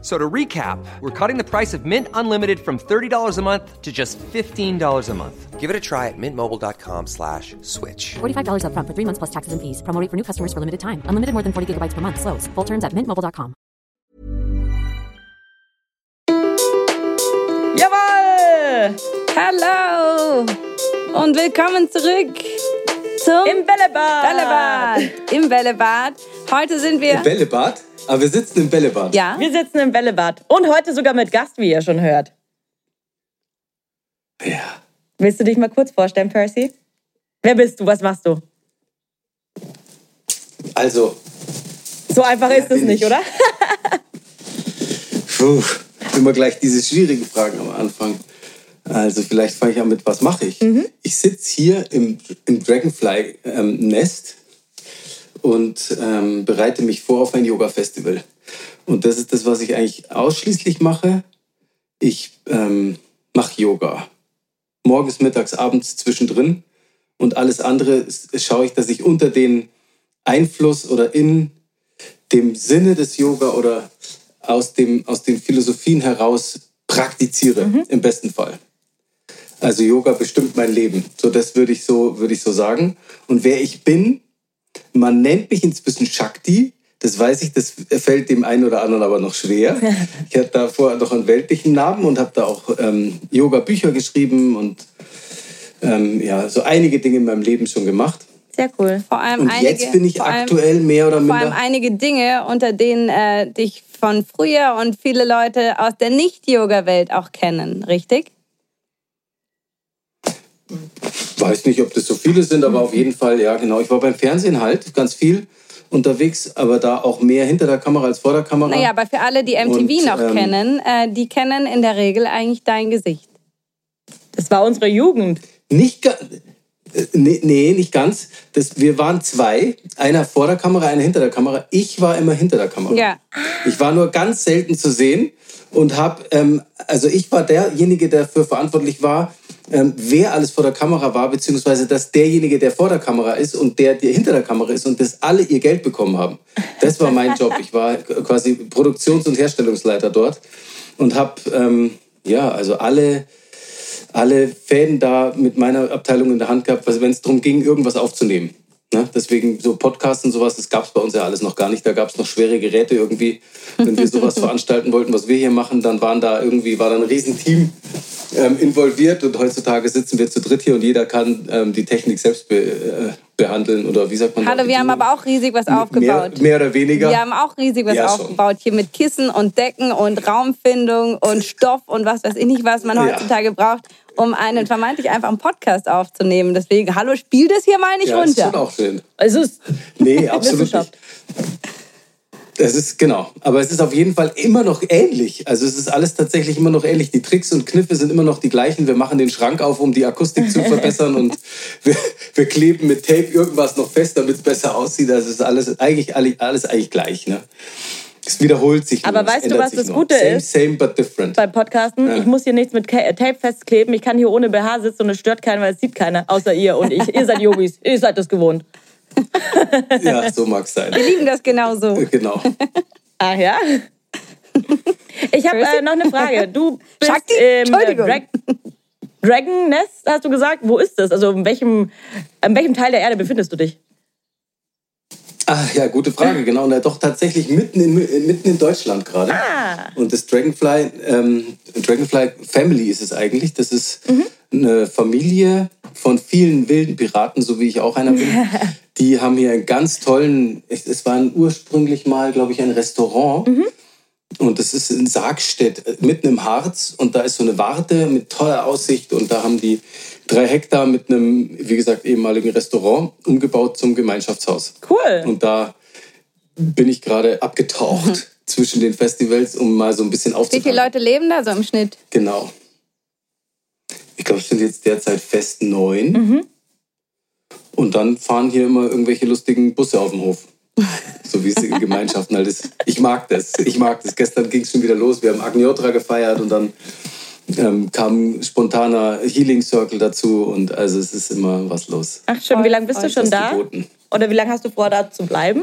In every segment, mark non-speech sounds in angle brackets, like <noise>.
F- So to recap, we're cutting the price of Mint Unlimited from $30 a month to just $15 a month. Give it a try at mintmobile.com slash switch. $45 upfront for three months plus taxes and fees. Promo rate for new customers for limited time. Unlimited more than 40 gigabytes per month. Slows. Full terms at mintmobile.com. Jawohl! Hallo und willkommen zurück zum Im Bällebad! Bällebad. Im Bällebad. Heute sind wir. Im Bällebad? Aber wir sitzen im Bällebad. ja, Wir sitzen im Bällebad. Und heute sogar mit Gast, wie ihr schon hört. Ja. Willst du dich mal kurz vorstellen, Percy? Wer bist du? Was machst du? Also, So einfach ist es nicht, ich. oder? puh, immer gleich diese schwierigen Fragen am Anfang. Also, vielleicht fange ich an mit, was mache ich? Ich sitze hier im, im Dragonfly-Nest und ähm, bereite mich vor auf ein Yoga-Festival. Und das ist das, was ich eigentlich ausschließlich mache. Ich ähm, mache Yoga. Morgens, mittags, abends, zwischendrin. Und alles andere schaue ich, dass ich unter den Einfluss oder in dem Sinne des Yoga oder aus, dem, aus den Philosophien heraus praktiziere, im besten Fall. Also Yoga bestimmt mein Leben. So, das würde ich so, würde ich so sagen. Und wer ich bin, man nennt mich inzwischen Shakti. Das weiß ich, das fällt dem einen oder anderen aber noch schwer. <laughs> Ich hatte davor noch einen weltlichen Namen und habe da auch ähm, Yoga-Bücher geschrieben und ähm, ja, so einige Dinge in meinem Leben schon gemacht. Sehr cool. vor allem Und einige. jetzt bin ich vor allem, aktuell mehr oder Vor allem minder. einige Dinge, unter denen äh, dich von früher und viele Leute aus der Nicht-Yoga-Welt auch kennen, richtig? Weiß nicht, ob das so viele sind, aber auf jeden Fall, ja, genau. Ich war beim Fernsehen halt ganz viel unterwegs, aber da auch mehr hinter der Kamera als vor der Kamera. Naja, aber für alle, die MTV Und, noch ähm, kennen, äh, die kennen in der Regel eigentlich dein Gesicht. Das war unsere Jugend. Nicht ganz. Nee, nee, nicht ganz. Das, wir waren zwei. Einer vor der Kamera, einer hinter der Kamera. Ich war immer hinter der Kamera. Ja. Ich war nur ganz selten zu sehen und habe, ähm, also ich war derjenige, der dafür verantwortlich war, ähm, wer alles vor der Kamera war, beziehungsweise dass derjenige, der vor der Kamera ist und der, der hinter der Kamera ist und dass alle ihr Geld bekommen haben. Das war mein Job. Ich war quasi Produktions- und Herstellungsleiter dort und habe, ähm, ja, also alle alle Fäden da mit meiner Abteilung in der Hand gehabt, wenn es darum ging, irgendwas aufzunehmen. Ne? Deswegen so Podcasts und sowas, das gab es bei uns ja alles noch gar nicht. Da gab es noch schwere Geräte irgendwie. Wenn wir sowas <laughs> veranstalten wollten, was wir hier machen, dann waren da irgendwie, war da ein Riesenteam ähm, involviert und heutzutage sitzen wir zu dritt hier und jeder kann ähm, die Technik selbst be, äh, behandeln oder wie sagt man? Hallo, wir haben aber auch riesig was aufgebaut. Mehr, mehr oder weniger. Wir haben auch riesig was Ja, schon. aufgebaut hier mit Kissen und Decken und Raumfindung und Stoff und was weiß ich nicht, was man Ja. heutzutage braucht, um einen vermeintlich einfachen Podcast aufzunehmen. Deswegen, hallo, spiel das hier mal nicht ja, ist schon runter. auch schön. Es ist Nee, <laughs> absolut Wissenschaft. nicht. Es ist, genau. Aber es ist auf jeden Fall immer noch ähnlich. Also es ist alles tatsächlich immer noch ähnlich. Die Tricks und Kniffe sind immer noch die gleichen. Wir machen den Schrank auf, um die Akustik zu <laughs> verbessern und wir, wir kleben mit Tape irgendwas noch fest, damit es besser aussieht. Also es ist alles eigentlich, alles, eigentlich gleich. Ne? Es wiederholt sich. Aber nur, weißt du, was das nur. Gute same, ist? Same, but different. beim Podcasten. Ja. Ich muss hier nichts mit Ka- Tape festkleben. Ich kann hier ohne BH sitzen und es stört keinen, weil es sieht keiner, außer ihr und ich. ihr seid Yogis. Ihr seid das gewohnt. Ja, so mag es sein. Wir lieben das genauso. Genau. Ach ja? Ich habe äh, noch eine Frage. Du <laughs> bist Shakti? im äh. Drag Dragon Nest, hast du gesagt. Wo ist das? Also in welchem, in welchem Teil der Erde befindest du dich? Ach ja, gute Frage, genau. Und doch tatsächlich mitten in, mitten in Deutschland gerade. Ah. Und das Dragonfly, ähm, Dragonfly Family ist es eigentlich. Das ist eine Familie von vielen wilden Piraten, so wie ich auch einer bin. <laughs> Die haben hier einen ganz tollen, es war ursprünglich mal, glaube ich, ein Restaurant. Und das ist in Sargstedt, äh, mitten im Harz. Und da ist so eine Warte mit toller Aussicht. Und da haben die drei Hektar mit einem, wie gesagt, ehemaligen Restaurant umgebaut zum Gemeinschaftshaus. Cool. Und da bin ich gerade abgetaucht zwischen den Festivals, um mal so ein bisschen Wie aufzufangen. viele Leute leben da so im Schnitt? Genau. Ich glaube, es sind jetzt derzeit fest neun. Und dann fahren hier immer irgendwelche lustigen Busse auf dem Hof. So wie es in <laughs> Gemeinschaften halt ist. Ich mag das. Ich mag das. Gestern ging es schon wieder los. Wir haben Agnotra gefeiert und dann ähm, kam spontaner Healing Circle dazu und also es ist immer was los. Ach schön, wie lange bist du schon da? geboten. Oder wie lange hast du vor, da zu bleiben?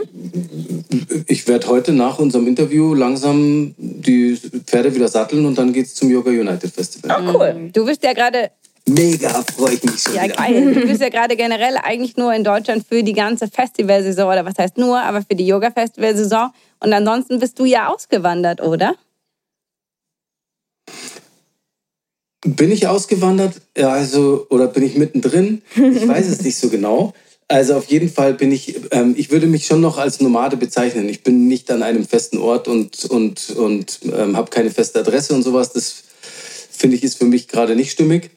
Ich werde heute nach unserem Interview langsam die Pferde wieder satteln und dann geht's zum Yoga United Festival. Oh, cool. Du bist ja gerade Mega freue ich mich schon Ja, wieder. geil. Du bist ja gerade generell eigentlich nur in Deutschland für die ganze Festivalsaison, oder was heißt nur, aber für die Yoga-Festivalsaison. Und ansonsten bist du ja ausgewandert, oder? Bin ich ausgewandert? Ja, also, oder bin ich mittendrin? Ich weiß es nicht so genau. Also auf jeden Fall bin ich, ähm, ich würde mich schon noch als Nomade bezeichnen. Ich bin nicht an einem festen Ort und, und, und ähm, habe keine feste Adresse und sowas. Das finde ich ist für mich gerade nicht stimmig.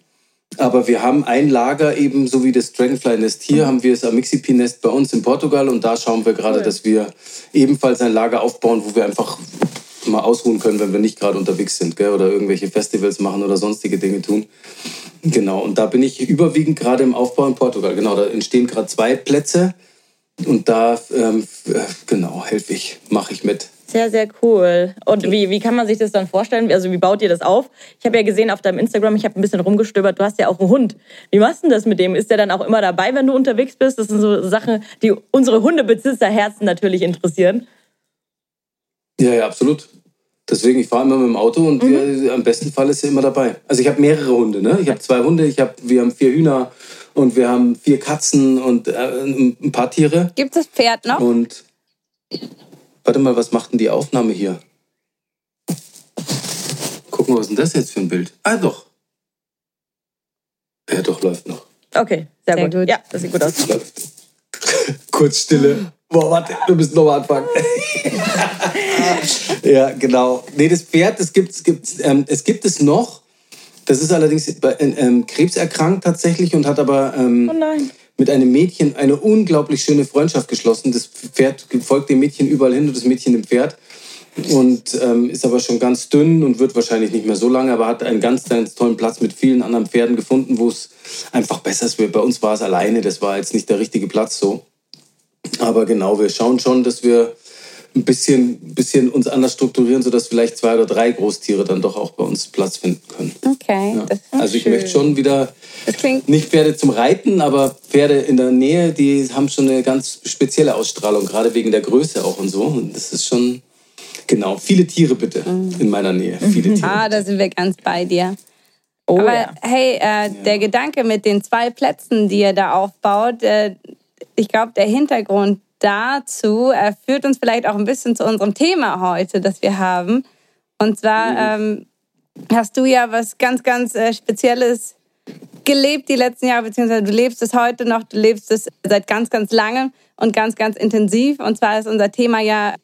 Aber wir haben ein Lager eben, so wie das Dragonfly-Nest hier, haben wir das Amixipi-Nest bei uns in Portugal und da schauen wir gerade, dass wir ebenfalls ein Lager aufbauen, wo wir einfach mal ausruhen können, wenn wir nicht gerade unterwegs sind gell? oder irgendwelche Festivals machen oder sonstige Dinge tun. Genau, und da bin ich überwiegend gerade im Aufbau in Portugal. Genau, da entstehen gerade zwei Plätze und da, ähm, äh, genau, helfe ich, mache ich mit. Sehr, sehr cool. Und wie, wie kann man sich das dann vorstellen? Also wie baut ihr das auf? Ich habe ja gesehen auf deinem Instagram, ich habe ein bisschen rumgestöbert, du hast ja auch einen Hund. Wie machst du denn das mit dem? Ist der dann auch immer dabei, wenn du unterwegs bist? Das sind so Sachen, die unsere Hundebesitzerherzen natürlich interessieren. Ja, ja, absolut. Deswegen, ich fahre immer mit dem Auto und wir, am besten Fall ist er immer dabei. Also ich habe mehrere Hunde, ne? Ich habe zwei Hunde, ich hab, wir haben vier Hühner und wir haben vier Katzen und äh, ein paar Tiere. Gibt es das Pferd noch? Und warte mal, was macht denn die Aufnahme hier? Gucken wir, was ist denn das jetzt für ein Bild? Ah, doch. Ja, doch, läuft noch. Okay, sehr, Sehr gut. gut. Ja, das sieht gut aus. Läuft. <laughs> Kurz Stille. Boah, warte, wir müssen nochmal anfangen. <laughs> ja, genau. Nee, das Pferd, das gibt, gibt, ähm, es gibt es noch. Das ist allerdings bei, ähm, krebserkrankt tatsächlich und hat aber ähm, Oh nein. Mit einem Mädchen eine unglaublich schöne Freundschaft geschlossen. Das Pferd folgt dem Mädchen überall hin und das Mädchen dem Pferd. Und ähm, ist aber schon ganz dünn und wird wahrscheinlich nicht mehr so lange, aber hat einen ganz, ganz tollen Platz mit vielen anderen Pferden gefunden, wo es einfach besser ist. Bei uns war es alleine, das war jetzt nicht der richtige Platz so. Aber genau, wir schauen schon, dass wir ein bisschen, bisschen uns anders strukturieren, sodass vielleicht zwei oder drei Großtiere dann doch auch bei uns Platz finden können. Okay. Ja. Das, Also ich möchte schon wieder das klingt nicht Pferde zum Reiten, aber Pferde in der Nähe, die haben schon eine ganz spezielle Ausstrahlung, gerade wegen der Größe auch und so. Und das ist schon, genau, viele Tiere bitte in meiner Nähe. Viele Tiere. Ah, da sind wir ganz bei dir. Oh, Aber ja. hey, äh, der Gedanke mit den zwei Plätzen, die ihr da aufbaut, äh, ich glaube, der Hintergrund dazu äh, führt uns vielleicht auch ein bisschen zu unserem Thema heute, das wir haben. Und zwar ähm, hast du ja was ganz, ganz äh, Spezielles gelebt die letzten Jahre, beziehungsweise du lebst es heute noch, du lebst es seit ganz, ganz langem und ganz, ganz intensiv. Und zwar ist unser Thema ja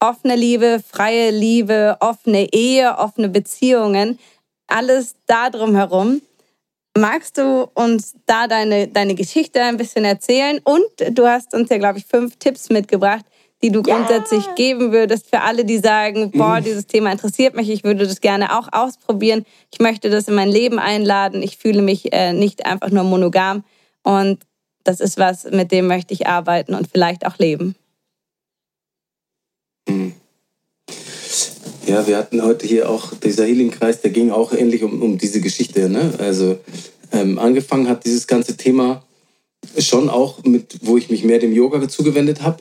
offene Liebe, freie Liebe, offene Ehe, offene Beziehungen, alles da drum herum. Magst du uns da deine, deine Geschichte ein bisschen erzählen? Und du hast uns ja, glaube ich, fünf Tipps mitgebracht, die du grundsätzlich geben würdest für alle, die sagen, boah, dieses Thema interessiert mich, ich würde das gerne auch ausprobieren, ich möchte das in mein Leben einladen, ich fühle mich äh, nicht einfach nur monogam. Und das ist was, mit dem möchte ich arbeiten und vielleicht auch leben. Ja, wir hatten heute hier auch, dieser Healing-Kreis, der ging auch ähnlich um, um diese Geschichte. Ne? Also ähm, angefangen hat dieses ganze Thema schon auch mit, wo ich mich mehr dem Yoga zugewendet habe,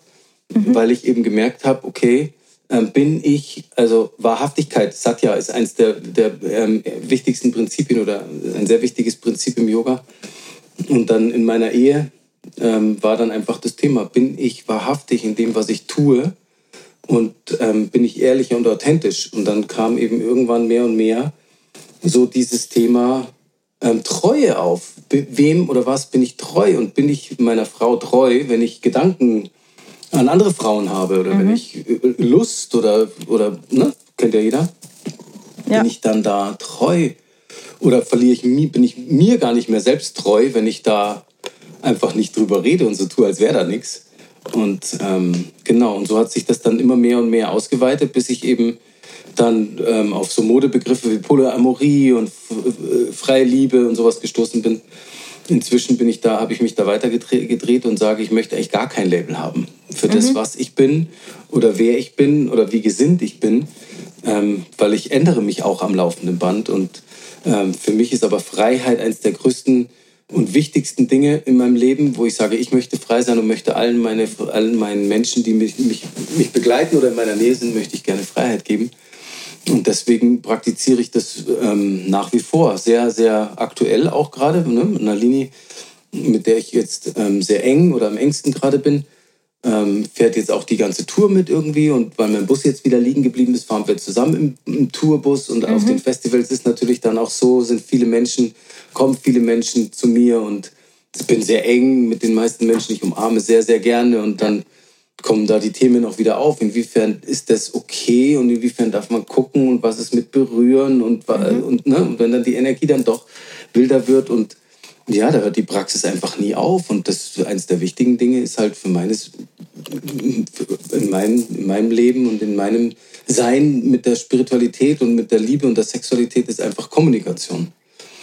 weil ich eben gemerkt habe, okay, ähm, bin ich, also Wahrhaftigkeit, Satya ist eines der, der ähm, wichtigsten Prinzipien oder ein sehr wichtiges Prinzip im Yoga. Und dann in meiner Ehe ähm, war dann einfach das Thema, bin ich wahrhaftig in dem, was ich tue? Und ähm, bin ich ehrlich und authentisch. Und dann kam eben irgendwann mehr und mehr so dieses Thema ähm, Treue auf. Wem oder was bin ich treu? Und bin ich meiner Frau treu, wenn ich Gedanken an andere Frauen habe oder wenn ich äh, Lust oder, oder ne? kennt ja jeder, Ja. bin ich dann da treu? Oder verliere ich mi- bin ich mir gar nicht mehr selbst treu, wenn ich da einfach nicht drüber rede und so tue, als wäre da nichts. Und ähm, genau, und so hat sich das dann immer mehr und mehr ausgeweitet, bis ich eben dann ähm, auf so Modebegriffe wie Polyamorie und äh, freie Liebe und sowas gestoßen bin. inzwischen bin ich da, habe ich mich da weiter gedreht und sage, ich möchte eigentlich gar kein Label haben für das, was ich bin oder wer ich bin oder wie gesinnt ich bin, ähm, weil ich ändere mich auch am laufenden Band und ähm, für mich ist aber Freiheit eines der größten und wichtigsten Dinge in meinem Leben, wo ich sage, ich möchte frei sein und möchte allen, meine, allen meinen Menschen, die mich, mich, mich begleiten oder in meiner Nähe sind, möchte ich gerne Freiheit geben. Und deswegen praktiziere ich das ähm, nach wie vor. Sehr, sehr aktuell auch gerade. Ne? Mit einer Linie, mit der ich jetzt ähm, sehr eng oder am engsten gerade bin. Ähm, fährt jetzt auch die ganze Tour mit irgendwie. Und weil mein Bus jetzt wieder liegen geblieben ist, fahren wir zusammen im, im Tourbus. Und mhm. auf den Festivals ist natürlich dann auch so, sind viele Menschen, kommen viele Menschen zu mir. Und ich bin sehr eng mit den meisten Menschen. Ich umarme sehr, sehr gerne. Und dann kommen da die Themen auch wieder auf. Inwiefern ist das okay und inwiefern darf man gucken und was ist mit berühren und, mhm. und, ne? und wenn dann die Energie dann doch wilder wird und ja, da hört die Praxis einfach nie auf. Und das eines der wichtigen Dinge ist halt für meines, in meinem, in meinem Leben und in meinem Sein mit der Spiritualität und mit der Liebe und der Sexualität ist einfach Kommunikation.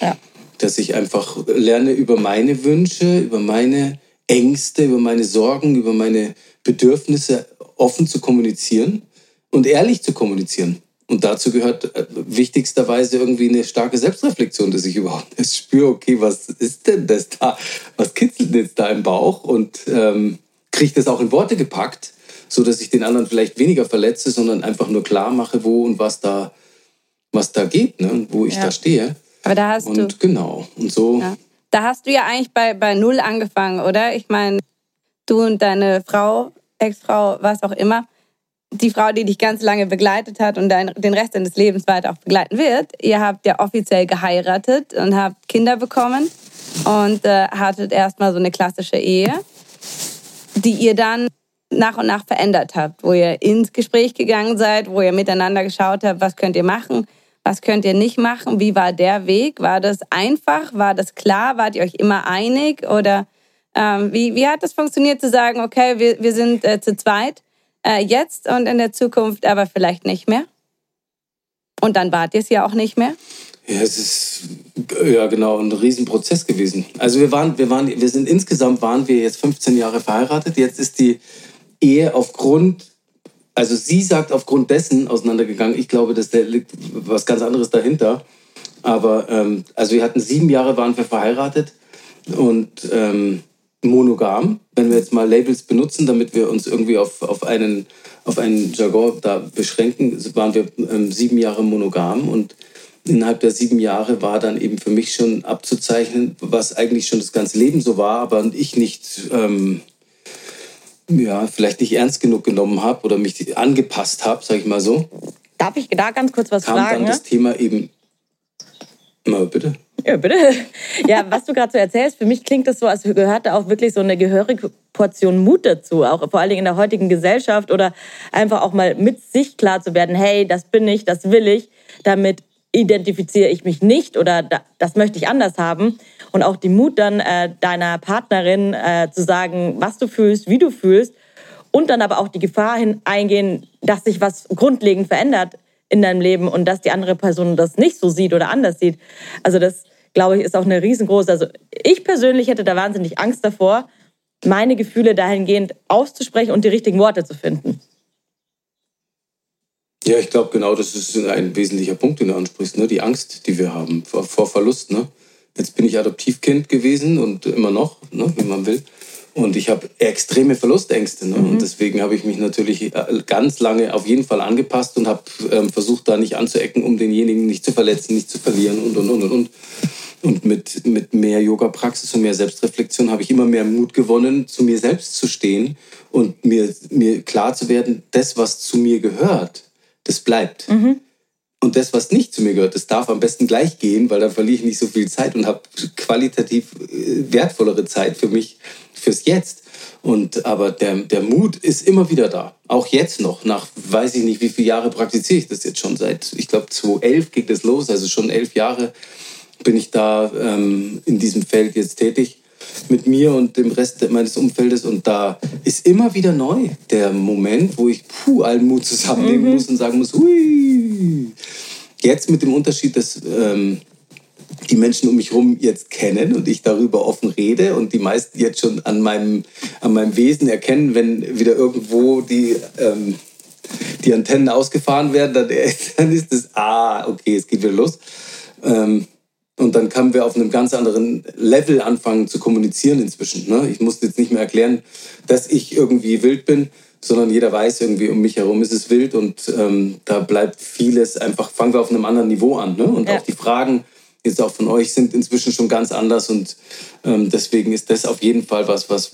Ja. Dass ich einfach lerne über meine Wünsche, über meine Ängste, über meine Sorgen, über meine Bedürfnisse offen zu kommunizieren und ehrlich zu kommunizieren. Und dazu gehört äh, wichtigsterweise irgendwie eine starke Selbstreflexion, dass ich überhaupt erst spüre, okay, was ist denn das da? Was kitzelt jetzt da im Bauch? Und ähm, kriege ich das auch in Worte gepackt, so dass ich den anderen vielleicht weniger verletze, sondern einfach nur klar mache, wo und was da, was da geht, ne? wo ich ja. da stehe. Aber da hast und du. genau. Und so. Ja. Da hast du ja eigentlich bei, bei Null angefangen, oder? Ich meine, du und deine Frau, Ex-Frau, was auch immer, die Frau, die dich ganz lange begleitet hat und dein, den Rest deines Lebens weiter auch begleiten wird, ihr habt ja offiziell geheiratet und habt Kinder bekommen und äh, hattet erstmal so eine klassische Ehe, die ihr dann nach und nach verändert habt, wo ihr ins Gespräch gegangen seid, wo ihr miteinander geschaut habt, was könnt ihr machen, was könnt ihr nicht machen, wie war der Weg, war das einfach, war das klar, wart ihr euch immer einig oder ähm, wie, wie hat das funktioniert zu sagen, okay, wir, wir sind äh, zu zweit äh, jetzt und in der Zukunft aber vielleicht nicht mehr? Und dann wart ihr es ja auch nicht mehr? Ja, es ist ja genau ein Riesenprozess gewesen. Also wir waren, wir waren, wir sind insgesamt waren wir jetzt 15 Jahre verheiratet. Jetzt ist die Ehe aufgrund, also sie sagt aufgrund dessen auseinandergegangen. Ich glaube, dass da liegt was ganz anderes dahinter. Aber ähm, also wir hatten sieben Jahre waren wir verheiratet und ähm, monogam, wenn wir jetzt mal Labels benutzen, damit wir uns irgendwie auf, auf, einen, auf einen Jargon da beschränken, waren wir ähm, sieben Jahre monogam und innerhalb der sieben Jahre war dann eben für mich schon abzuzeichnen, was eigentlich schon das ganze Leben so war, aber ich nicht, ähm, ja, vielleicht nicht ernst genug genommen habe oder mich angepasst habe, sage ich mal so. Darf ich da ganz kurz was kam fragen? Kam dann das Thema eben, na bitte. Ja, bitte. <laughs> Ja, was du gerade so erzählst, für mich klingt das so, als gehört da auch wirklich so eine gehörige Portion Mut dazu, auch vor allen Dingen in der heutigen Gesellschaft oder einfach auch mal mit sich klar zu werden, hey, das bin ich, das will ich, damit identifiziere ich mich nicht oder das möchte ich anders haben. Und auch die Mut dann äh, deiner Partnerin äh, zu sagen, was du fühlst, wie du fühlst und dann aber auch die Gefahr hin eingehen, dass sich was grundlegend verändert in deinem Leben und dass die andere Person das nicht so sieht oder anders sieht. Also das glaube ich, ist auch eine riesengroße. Also ich persönlich hätte da wahnsinnig Angst davor, meine Gefühle dahingehend auszusprechen und die richtigen Worte zu finden. Ja, ich glaube, genau das ist ein wesentlicher Punkt, den du ansprichst, ne? die Angst, die wir haben vor, vor Verlust. Ne? Jetzt bin ich Adoptivkind gewesen und immer noch, ne? wie man will. Und ich habe extreme Verlustängste. Ne? Mhm. Und deswegen habe ich mich natürlich äh, ganz lange auf jeden Fall angepasst und habe ähm, versucht, da nicht anzuecken, um denjenigen nicht zu verletzen, nicht zu verlieren und, und, und, und. und. Und mit, mit mehr Yoga-Praxis und mehr Selbstreflexion habe ich immer mehr Mut gewonnen, zu mir selbst zu stehen und mir, mir klar zu werden, das, was zu mir gehört, das bleibt. Mhm. Und das, was nicht zu mir gehört, das darf am besten gleich gehen, weil dann verliere ich nicht so viel Zeit und habe qualitativ äh, wertvollere Zeit für mich, fürs Jetzt. Und, aber der, der Mut ist immer wieder da. Auch jetzt noch. Nach weiß ich nicht, wie viele Jahre praktiziere ich das jetzt schon. Seit, ich glaube, 2011 ging das los. Also schon elf Jahre bin ich da ähm, in diesem Feld jetzt tätig mit mir und dem Rest meines Umfeldes. Und da ist immer wieder neu der Moment, wo ich puh, allen Mut zusammennehmen mhm. muss und sagen muss, hui. Jetzt mit dem Unterschied, dass ähm, die Menschen um mich herum jetzt kennen und ich darüber offen rede und die meisten jetzt schon an meinem, an meinem Wesen erkennen, wenn wieder irgendwo die, ähm, die Antennen ausgefahren werden, dann, <laughs> dann ist es, ah, okay, es geht wieder los. Ähm, und dann können wir auf einem ganz anderen Level anfangen zu kommunizieren inzwischen. Ne? Ich muss jetzt nicht mehr erklären, dass ich irgendwie wild bin, sondern jeder weiß irgendwie, um mich herum ist es wild und ähm, da bleibt vieles einfach, fangen wir auf einem anderen Niveau an. Ne? Und ja. auch die Fragen jetzt auch von euch sind inzwischen schon ganz anders und ähm, deswegen ist das auf jeden Fall was, was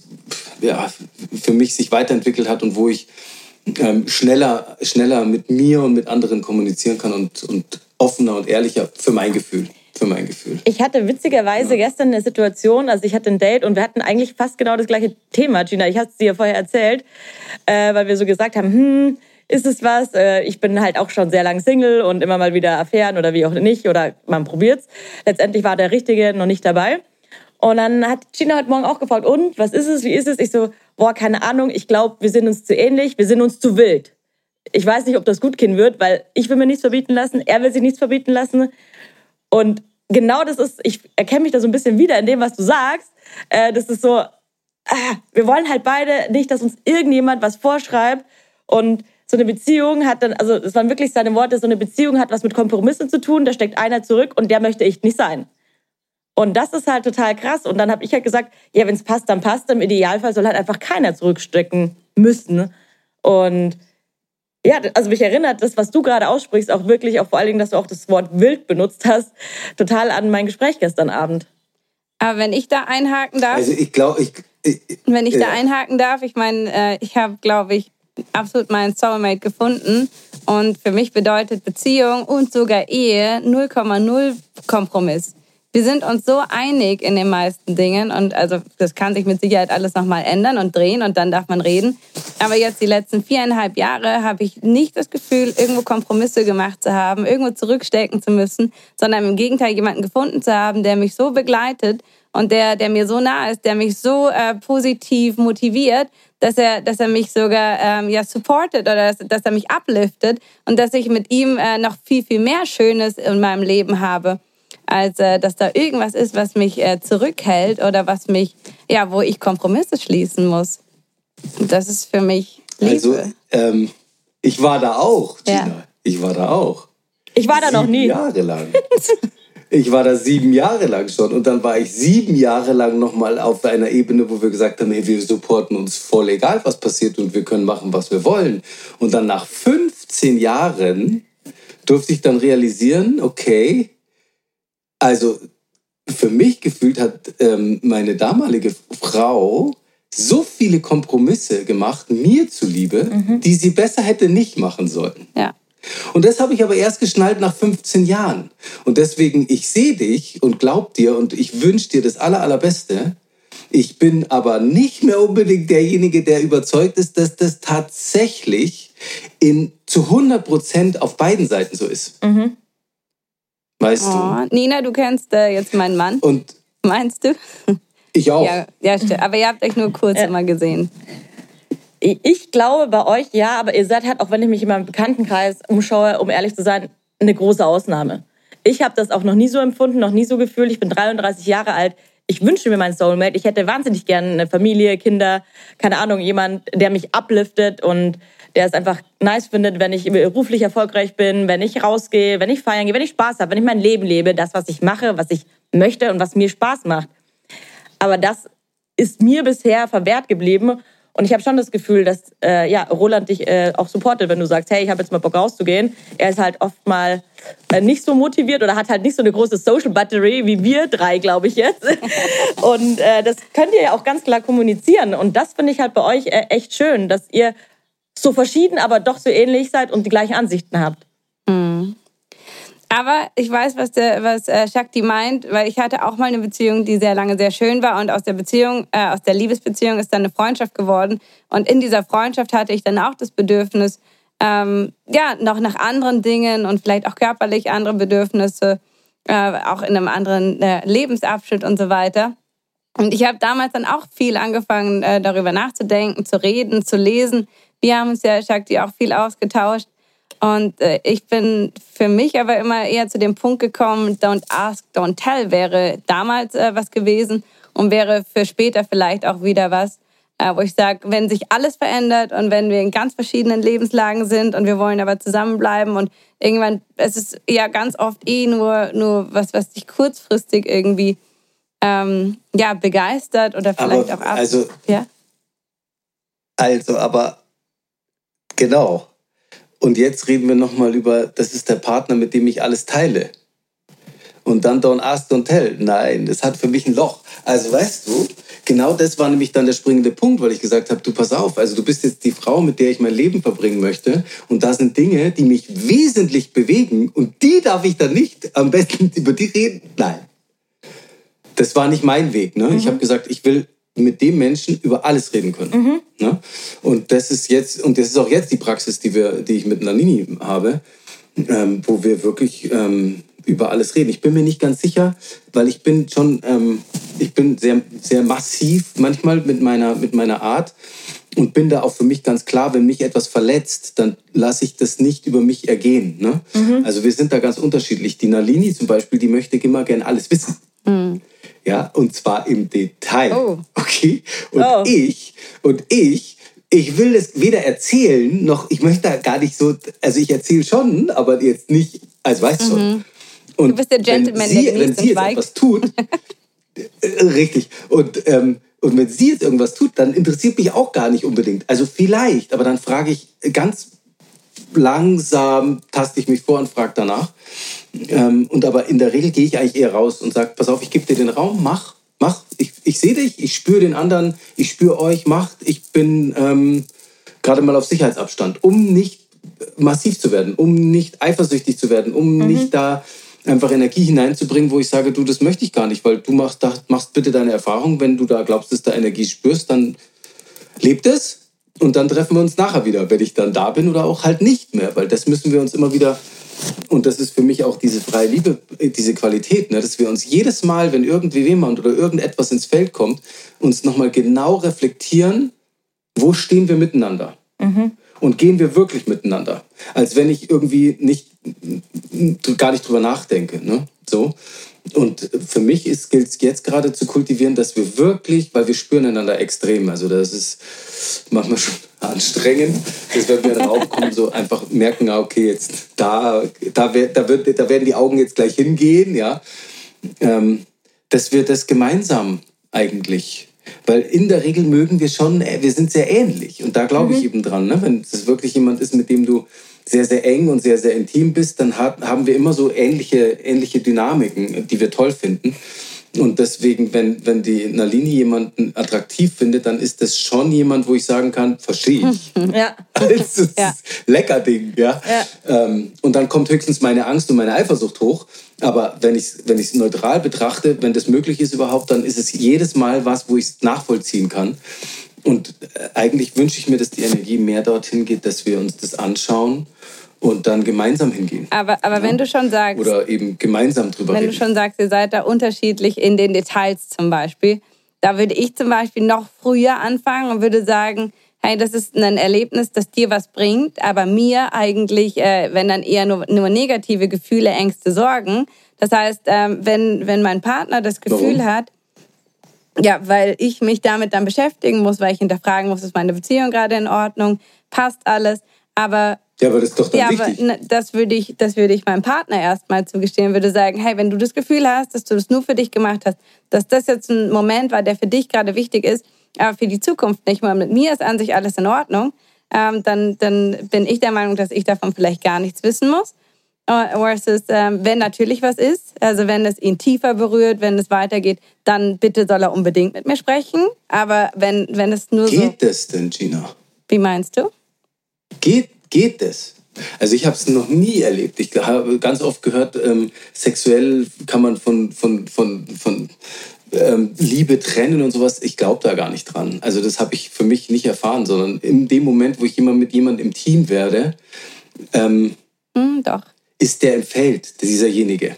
ja, für mich sich weiterentwickelt hat und wo ich ähm, schneller, schneller mit mir und mit anderen kommunizieren kann und, und offener und ehrlicher für mein Gefühl für mein Gefühl. Ich hatte witzigerweise ja. gestern eine Situation, also ich hatte ein Date und wir hatten eigentlich fast genau das gleiche Thema, Gina. Ich hatte es dir vorher erzählt, äh, weil wir so gesagt haben, hm, ist es was? Äh, ich bin halt auch schon sehr lang Single und immer mal wieder Affären oder wie auch nicht oder man probiert's. Letztendlich war der Richtige noch nicht dabei. Und dann hat Gina heute Morgen auch gefragt, und was ist es, wie ist es? Ich so, boah, keine Ahnung, ich glaube, wir sind uns zu ähnlich, wir sind uns zu wild. Ich weiß nicht, ob das gut gehen wird, weil ich will mir nichts verbieten lassen, er will sich nichts verbieten lassen. Und genau das ist, ich erkenne mich da so ein bisschen wieder in dem, was du sagst. Äh, das ist so, ah, wir wollen halt beide nicht, dass uns irgendjemand was vorschreibt. Und so eine Beziehung hat dann, also das waren wirklich seine Worte, so eine Beziehung hat was mit Kompromissen zu tun, da steckt einer zurück und der möchte ich nicht sein. Und das ist halt total krass. Und dann habe ich halt gesagt, ja, wenn es passt, dann passt. Im Idealfall soll halt einfach keiner zurückstecken müssen. Und ja, also mich erinnert das, was du gerade aussprichst, auch wirklich, auch vor allen Dingen, dass du auch das Wort wild benutzt hast, total an mein Gespräch gestern Abend. Aber wenn ich da einhaken darf. Also ich glaube, ich, ich, Wenn ich da einhaken darf, ich meine, äh, ich habe, glaube ich, absolut meinen Soulmate gefunden. Und für mich bedeutet Beziehung und sogar Ehe 0,0 Kompromiss wir sind uns so einig in den meisten Dingen und also das kann sich mit Sicherheit alles nochmal ändern und drehen und dann darf man reden. Aber jetzt die letzten viereinhalb Jahre habe ich nicht das Gefühl, irgendwo Kompromisse gemacht zu haben, irgendwo zurückstecken zu müssen, sondern im Gegenteil jemanden gefunden zu haben, der mich so begleitet und der, der mir so nah ist, der mich so äh, positiv motiviert, dass er, dass er mich sogar ähm, ja supportet oder dass, dass er mich upliftet und dass ich mit ihm äh, noch viel, viel mehr Schönes in meinem Leben habe als äh, dass da irgendwas ist, was mich äh, zurückhält oder was mich, ja, wo ich Kompromisse schließen muss. Und das ist für mich Liebe. Also, ähm, ich war da auch, Gina. Ja. Ich war da auch. Ich war da sieben noch nie. Jahre lang. <laughs> Ich war da sieben Jahre lang schon und dann war ich sieben Jahre lang nochmal auf einer Ebene, wo wir gesagt haben, hey, wir supporten uns voll egal, was passiert und wir können machen, was wir wollen. Und dann nach 15 Jahren durfte ich dann realisieren, okay, also für mich gefühlt hat ähm, meine damalige Frau so viele Kompromisse gemacht, mir zuliebe, mhm. die sie besser hätte nicht machen sollen. Ja. Und das habe ich aber erst geschnallt nach 15 Jahren. Und deswegen, ich sehe dich und glaub dir und ich wünsche dir das Aller, Allerbeste. Ich bin aber nicht mehr unbedingt derjenige, der überzeugt ist, dass das tatsächlich in, zu 100 Prozent auf beiden Seiten so ist. Mhm. Weißt oh, du? Nina, du kennst äh, jetzt meinen Mann. Und meinst du? Ich auch. Ja, ja stimmt. Aber ihr habt euch nur kurz ja. immer gesehen. Ich glaube bei euch ja, aber ihr seid halt, auch wenn ich mich in meinem Bekanntenkreis umschaue, um ehrlich zu sein, eine große Ausnahme. Ich habe das auch noch nie so empfunden, noch nie so gefühlt. Ich bin 33 Jahre alt. Ich wünsche mir meinen Soulmate. Ich hätte wahnsinnig gerne eine Familie, Kinder, keine Ahnung, jemand, der mich upliftet und der es einfach nice findet, wenn ich beruflich erfolgreich bin, wenn ich rausgehe, wenn ich feiern gehe, wenn ich Spaß habe, wenn ich mein Leben lebe, das, was ich mache, was ich möchte und was mir Spaß macht. Aber das ist mir bisher verwehrt geblieben. Und ich habe schon das Gefühl, dass äh, ja, Roland dich äh, auch supportet, wenn du sagst, hey, ich habe jetzt mal Bock rauszugehen. Er ist halt oft mal äh, nicht so motiviert oder hat halt nicht so eine große Social Battery wie wir drei, glaube ich jetzt. <laughs> Und äh, das könnt ihr ja auch ganz klar kommunizieren. Und das finde ich halt bei euch äh, echt schön, dass ihr so verschieden, aber doch so ähnlich seid und die gleichen Ansichten habt. Mhm. Aber ich weiß, was, der, was äh, Shakti meint, weil ich hatte auch mal eine Beziehung, die sehr lange sehr schön war und aus der Beziehung, äh, aus der Liebesbeziehung ist dann eine Freundschaft geworden. Und in dieser Freundschaft hatte ich dann auch das Bedürfnis, ähm, ja, noch nach anderen Dingen und vielleicht auch körperlich andere Bedürfnisse, äh, auch in einem anderen äh, Lebensabschnitt und so weiter. Und ich habe damals dann auch viel angefangen, äh, darüber nachzudenken, zu reden, zu lesen, wir haben uns ja, Shakti, auch viel ausgetauscht. Und äh, ich bin für mich aber immer eher zu dem Punkt gekommen, don't ask, don't tell wäre damals äh, was gewesen und wäre für später vielleicht auch wieder was, äh, wo ich sage, wenn sich alles verändert und wenn wir in ganz verschiedenen Lebenslagen sind und wir wollen aber zusammenbleiben und irgendwann, es ist ja ganz oft eh nur, nur was, was dich kurzfristig irgendwie ähm, ja, begeistert oder vielleicht Aber, auch ab. also- ja? Also, aber genau. Und jetzt reden wir nochmal über, das ist der Partner, mit dem ich alles teile. Und dann don't ask, don't tell. Nein, das hat für mich ein Loch. Also weißt du, genau das war nämlich dann der springende Punkt, weil ich gesagt habe, du pass auf, also du bist jetzt die Frau, mit der ich mein Leben verbringen möchte. Und da sind Dinge, die mich wesentlich bewegen und die darf ich dann nicht am besten <laughs> über die reden. Nein. Das war nicht mein Weg. Ne? Ich habe gesagt, ich will mit dem Menschen über alles reden können. Ne? Und das ist jetzt, und das ist auch jetzt die Praxis, die, wir, die ich mit Nanini habe, ähm, wo wir wirklich ähm, über alles reden. Ich bin mir nicht ganz sicher, weil ich bin schon, ähm, ich bin sehr, sehr massiv manchmal mit meiner, mit meiner Art und bin da auch für mich ganz klar, wenn mich etwas verletzt, dann lasse ich das nicht über mich ergehen. Ne? Also wir sind da ganz unterschiedlich. Die Nalini zum Beispiel, die möchte immer gern alles wissen. Ja, und zwar im Detail. Oh. Okay? Und Oh. ich, und ich, ich will es weder erzählen, noch, ich möchte da gar nicht so, also ich erzähle schon, aber jetzt nicht, also weißt du schon. Und Du bist der Gentleman, wenn sie, der wenn sie jetzt schweigt. etwas tut, <laughs> äh, richtig, und, ähm, und wenn sie jetzt irgendwas tut, dann interessiert mich auch gar nicht unbedingt. Also vielleicht, aber dann frage ich ganz langsam, taste ich mich vor und frage danach. Ähm, und aber in der Regel gehe ich eigentlich eher raus und sage, pass auf, ich gebe dir den Raum, mach, mach. Ich, ich sehe dich, ich spüre den anderen, ich spüre euch, macht. Ich bin ähm, gerade mal auf Sicherheitsabstand, um nicht massiv zu werden, um nicht eifersüchtig zu werden, um nicht da einfach Energie hineinzubringen, wo ich sage, du, das möchte ich gar nicht, weil du machst, machst bitte deine Erfahrung. Wenn du da glaubst, dass du da Energie spürst, dann lebt es und dann treffen wir uns nachher wieder, wenn ich dann da bin oder auch halt nicht mehr, weil das müssen wir uns immer wieder und das ist für mich auch diese freie Liebe, äh, diese Qualität, ne, dass wir uns jedes Mal, wenn irgendwie jemand oder irgendetwas ins Feld kommt, uns nochmal genau reflektieren, wo stehen wir miteinander? Und gehen wir wirklich miteinander? Als wenn ich irgendwie nicht, gar nicht drüber nachdenke. Ne? So. Und für mich gilt es jetzt gerade zu kultivieren, dass wir wirklich, weil wir spüren einander extrem. Also das ist manchmal schon anstrengend, dass wenn wir in den Raum kommen, so einfach merken, ah, okay, jetzt da, da, da, wird, da werden die Augen jetzt gleich hingehen, ja. Ähm, dass wir das gemeinsam eigentlich weil in der Regel mögen wir schon, äh, wir sind sehr ähnlich. Und da glaube ich eben dran. Ne? Wenn es wirklich jemand ist, mit dem du sehr, sehr eng und sehr, sehr intim bist, dann hat, haben wir immer so ähnliche, ähnliche Dynamiken, die wir toll finden. Und deswegen, wenn, wenn die Nalini jemanden attraktiv findet, dann ist das schon jemand, wo ich sagen kann, verstehe ich. <laughs> Ja. <laughs> Das ist Ja. lecker Ding, ja. Ähm, und dann kommt höchstens meine Angst und meine Eifersucht hoch. Aber wenn ich es wenn ich's neutral betrachte, wenn das möglich ist überhaupt, dann ist es jedes Mal was, wo ich es nachvollziehen kann. Und äh, eigentlich wünsche ich mir, dass die Energie mehr dorthin geht, dass wir uns das anschauen und dann gemeinsam hingehen. Aber, aber wenn du schon sagst, Oder eben gemeinsam drüber wenn du reden. schon sagst, ihr seid da unterschiedlich in den Details zum Beispiel, da würde ich zum Beispiel noch früher anfangen und würde sagen, hey, das ist ein Erlebnis, das dir was bringt, aber mir eigentlich, äh, wenn dann eher nur, nur negative Gefühle, Ängste, Sorgen. Das heißt, ähm, wenn, wenn mein Partner das Gefühl Warum? hat, ja, weil ich mich damit dann beschäftigen muss, weil ich hinterfragen muss, ist meine Beziehung gerade in Ordnung, passt alles. Aber ja, aber das ist doch dann ja, aber wichtig. ne, das würde ich, das würde ich meinem Partner erstmal zugestehen, würde sagen, hey, wenn du das Gefühl hast, dass du das nur für dich gemacht hast, dass das jetzt ein Moment war, der für dich gerade wichtig ist, aber für die Zukunft nicht mal mit mir ist an sich alles in Ordnung, ähm, dann, dann bin ich der Meinung, dass ich davon vielleicht gar nichts wissen muss. Äh, Versus, ähm, wenn natürlich was ist, also wenn es ihn tiefer berührt, wenn es weitergeht, dann bitte soll er unbedingt mit mir sprechen. Aber wenn, wenn es nur so, Geht das denn, Gina? wie meinst du? Geht, geht das? Also ich habe es noch nie erlebt. Ich habe ganz oft gehört, ähm, sexuell kann man von, von, von, von ähm, Liebe trennen und sowas. Ich glaube da gar nicht dran. Also das habe ich für mich nicht erfahren, sondern in dem Moment, wo ich immer mit jemandem im Team werde, ähm, Hm, doch. ist der im Feld, dieserjenige.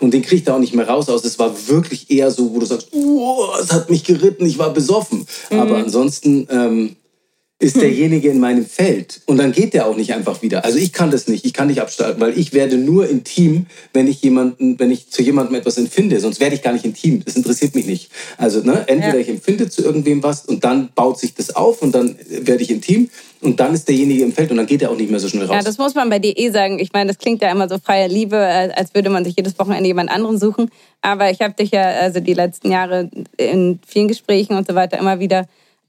Und den kriegt er auch nicht mehr raus aus. Es war wirklich eher so, wo du sagst, es hat mich geritten, ich war besoffen. Aber ansonsten ähm, ist derjenige in meinem Feld. Und dann geht der auch nicht einfach wieder. Also ich kann das nicht, ich kann nicht abstarten, weil ich werde nur intim, wenn ich jemanden, wenn ich zu jemandem etwas empfinde. Sonst werde ich gar nicht intim. Das interessiert mich nicht. Also ne, entweder Ja. ich empfinde zu irgendwem was und dann baut sich das auf und dann werde ich intim und dann ist derjenige im Feld und dann geht er auch nicht mehr so schnell raus. Ja, das muss man bei dir eh sagen. Ich meine, das klingt ja immer so freie Liebe, äh, als würde man sich jedes Wochenende jemand anderen suchen. Aber ich habe dich ja also die letzten Jahre in vielen Gesprächen und so weiter immer wieder,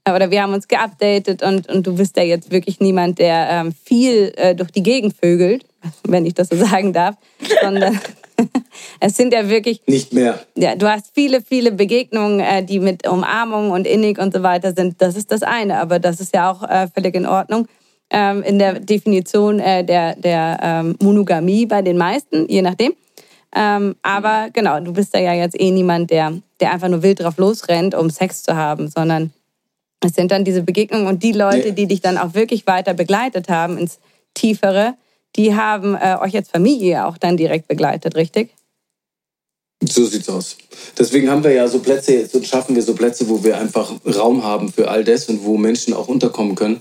oder wir haben uns geupdatet und, und du bist ja jetzt wirklich niemand, der ähm, viel äh, durch die Gegend vögelt, <laughs> wenn ich das so sagen darf, sondern <laughs> es sind ja wirklich nicht mehr. ja, du hast viele, viele Begegnungen, äh, die mit Umarmung und innig und so weiter sind. Das ist das eine, aber das ist ja auch äh, völlig in Ordnung. Ähm, in der Definition äh, der, der ähm, Monogamie bei den meisten, je nachdem. Ähm, aber genau, du bist ja jetzt eh niemand, der, der einfach nur wild drauf losrennt, um Sex zu haben, sondern es sind dann diese Begegnungen und die Leute, die dich dann auch wirklich weiter begleitet haben ins Tiefere, die haben äh, euch als Familie auch dann direkt begleitet, richtig? So sieht's aus. Deswegen haben wir ja so Plätze jetzt und schaffen wir so Plätze, wo wir einfach Raum haben für all das und wo Menschen auch unterkommen können,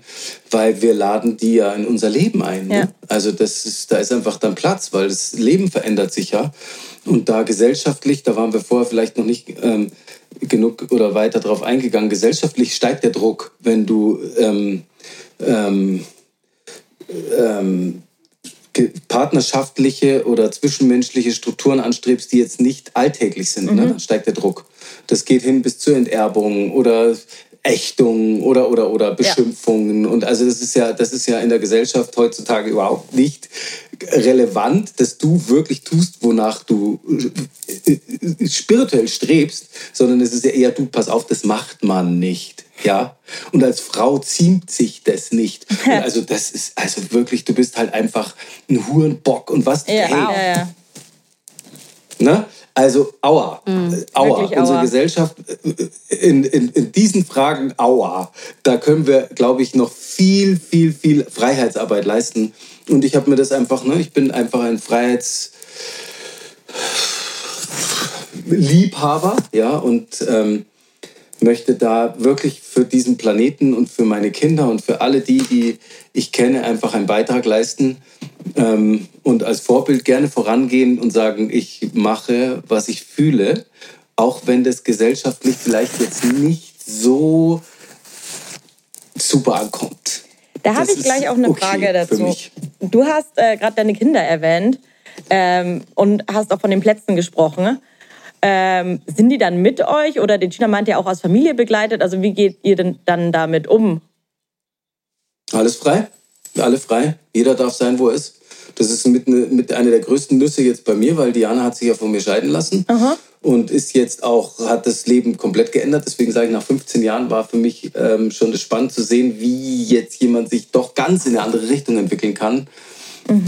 weil wir laden die ja in unser Leben ein. Ne? Ja. Also das ist, da ist einfach dann Platz, weil das Leben verändert sich ja. Und da gesellschaftlich, da waren wir vorher vielleicht noch nicht ähm, genug oder weiter drauf eingegangen, gesellschaftlich steigt der Druck, wenn du ähm, ähm, ähm, partnerschaftliche oder zwischenmenschliche Strukturen anstrebst, die jetzt nicht alltäglich sind, ne? dann steigt der Druck. Das geht hin bis zur Enterbung oder Ächtung oder oder oder Beschimpfungen und also das ist ja das ist ja in der Gesellschaft heutzutage überhaupt nicht relevant, dass du wirklich tust, wonach du äh, spirituell strebst, sondern es ist ja eher du pass auf, das macht man nicht. Ja, und als Frau ziemt sich das nicht. <laughs> Und also das ist also wirklich, du bist halt einfach ein Hurenbock und was? Ja, hey, ja, ja. Ne? Also, aua. Äh, aua. wirklich Unsere aua. Gesellschaft äh, in, in, in diesen Fragen, aua. Da können wir, glaube ich, noch viel, viel, viel Freiheitsarbeit leisten. Und ich habe mir das einfach, ne, ich bin einfach ein Freiheits. Liebhaber, ja, und ähm, möchte da wirklich für diesen Planeten und für meine Kinder und für alle die, die ich kenne, einfach einen Beitrag leisten ähm, und als Vorbild gerne vorangehen und sagen, ich mache, was ich fühle, auch wenn das gesellschaftlich vielleicht jetzt nicht so super ankommt. Da habe ich gleich auch eine okay Frage dazu. Du hast äh, gerade deine Kinder erwähnt ähm, und hast auch von den Plätzen gesprochen. Ähm, sind die dann mit euch oder die Gina meint ja auch aus Familie begleitet? Also wie geht ihr denn dann damit um? Alles frei, alle frei. Jeder darf sein, wo er ist. Das ist mit, ne, mit einer der größten Nüsse jetzt bei mir, weil Diana hat sich ja von mir scheiden lassen und ist jetzt auch, hat das Leben komplett geändert. Deswegen sage ich, nach 15 Jahren war für mich ähm, schon das spannend zu sehen, wie jetzt jemand sich doch ganz in eine andere Richtung entwickeln kann.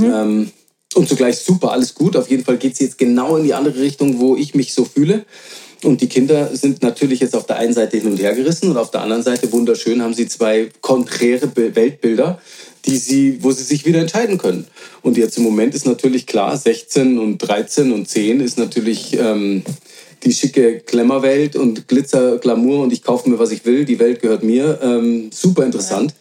Ähm, und zugleich super, alles gut. Auf jeden Fall geht es jetzt genau in die andere Richtung, wo ich mich so fühle. Und die Kinder sind natürlich jetzt auf der einen Seite hin und her gerissen und auf der anderen Seite wunderschön haben sie zwei konträre Weltbilder, die sie, wo sie sich wieder entscheiden können. Und jetzt im Moment ist natürlich klar, 16 und 13 und 10 ist natürlich ähm, die schicke Glamour-Welt und Glitzer, Glamour und ich kaufe mir, was ich will. Die Welt gehört mir. Ähm, super interessant.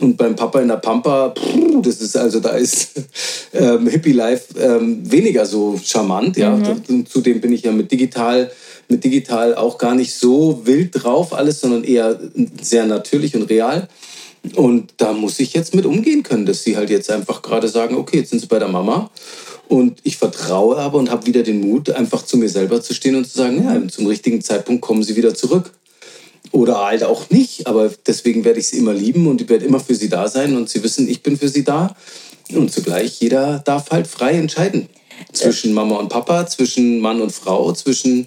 Und beim Papa in der Pampa, pff, das ist also, da ist <laughs> ähm, Hippie Life ähm, weniger so charmant. Ja. Und Zudem bin ich ja mit digital, mit digital auch gar nicht so wild drauf alles, sondern eher sehr natürlich und real. Und da muss ich jetzt mit umgehen können, dass sie halt jetzt einfach gerade sagen, okay, jetzt sind sie bei der Mama. Und ich vertraue aber und habe wieder den Mut, einfach zu mir selber zu stehen und zu sagen, ja, zum richtigen Zeitpunkt kommen sie wieder zurück. Oder halt auch nicht, aber deswegen werde ich sie immer lieben und ich werde immer für sie da sein und sie wissen, ich bin für sie da. Und zugleich, jeder darf halt frei entscheiden. Zwischen Mama und Papa, zwischen Mann und Frau, zwischen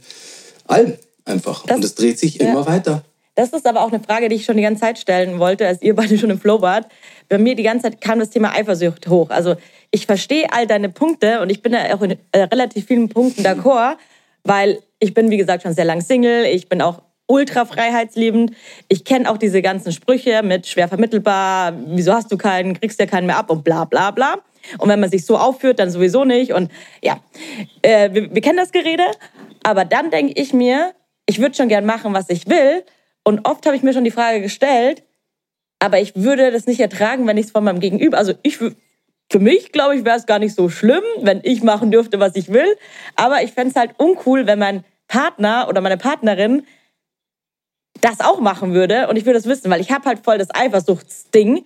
allem einfach. Das- und es dreht sich ja. immer weiter. Das ist aber auch eine Frage, die ich schon die ganze Zeit stellen wollte, als ihr beide schon im Flow wart. Bei mir die ganze Zeit kam das Thema Eifersucht hoch. Also ich verstehe all deine Punkte und ich bin da auch in äh, relativ vielen Punkten d'accord, weil ich bin, wie gesagt, schon sehr lang Single. Ich bin auch ultra freiheitsliebend. Ich kenne auch diese ganzen Sprüche mit schwer vermittelbar, wieso hast du keinen, kriegst ja keinen mehr ab und bla bla bla. Und wenn man sich so aufführt, dann sowieso nicht. Und ja, äh, wir, wir kennen das Gerede. Aber dann denke ich mir, ich würde schon gern machen, was ich will. Und oft habe ich mir schon die Frage gestellt, Aber ich würde das nicht ertragen, wenn ich es von meinem Gegenüber, also ich, für mich, glaube ich, wäre es gar nicht so schlimm, wenn ich machen dürfte, was ich will. Aber ich fände es halt uncool, wenn mein Partner oder meine Partnerin das auch machen würde. Und ich würde das wissen, weil ich habe halt voll das Eifersuchtsding.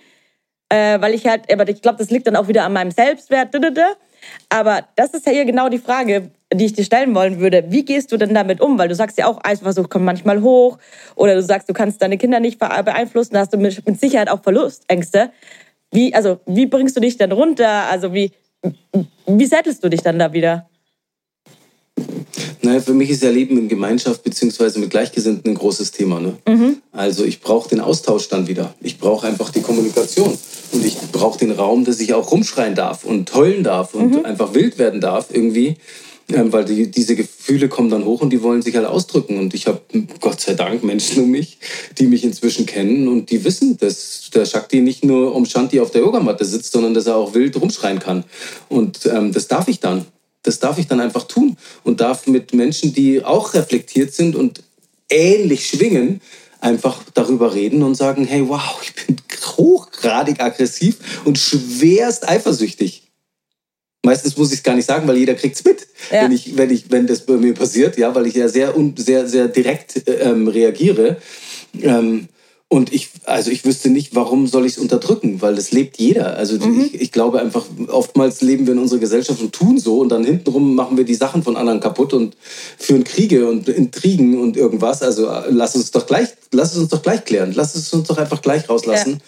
Äh, weil ich halt, aber ich glaube, das liegt dann auch wieder an meinem Selbstwert. Aber das ist ja hier genau die Frage, die ich dir stellen wollen würde. Wie gehst du denn damit um? Weil du sagst ja auch, Eifersucht kommt manchmal hoch. Oder du sagst, du kannst deine Kinder nicht beeinflussen. Da hast du mit, mit Sicherheit auch Verlustängste. Wie, also, wie bringst du dich denn runter? Also, wie, wie settelst du dich dann da wieder? Naja, für mich ist ja Leben in Gemeinschaft beziehungsweise mit Gleichgesinnten ein großes Thema. Ne? Mhm. Also ich brauche den Austausch dann wieder. Ich brauche einfach die Kommunikation. Und ich brauche den Raum, dass ich auch rumschreien darf und heulen darf und mhm. einfach wild werden darf irgendwie. Ähm, weil die, diese Gefühle kommen dann hoch und die wollen sich halt ausdrücken. Und ich habe Gott sei Dank Menschen um mich, die mich inzwischen kennen und die wissen, dass der Shakti nicht nur um Shanti auf der Yogamatte sitzt, sondern dass er auch wild rumschreien kann. Und ähm, das darf ich dann. Das darf ich dann einfach tun und darf mit Menschen, die auch reflektiert sind und ähnlich schwingen, einfach darüber reden und sagen, hey, wow, ich bin hochgradig aggressiv und schwerst eifersüchtig. Meistens muss ich es gar nicht sagen, weil jeder kriegt es mit, ja. wenn, ich, wenn, ich, wenn das bei mir passiert, ja, weil ich ja sehr, sehr, sehr direkt ähm, reagiere. Ähm, und ich, also ich wüsste nicht, warum soll ich es unterdrücken, weil das lebt jeder. Also mhm. ich, ich glaube einfach, oftmals leben wir in unserer Gesellschaft und tun so und dann hintenrum machen wir die Sachen von anderen kaputt und führen Kriege und Intrigen und irgendwas. Also äh, lass uns doch gleich, lass es uns doch gleich klären. Lass es uns doch einfach gleich rauslassen,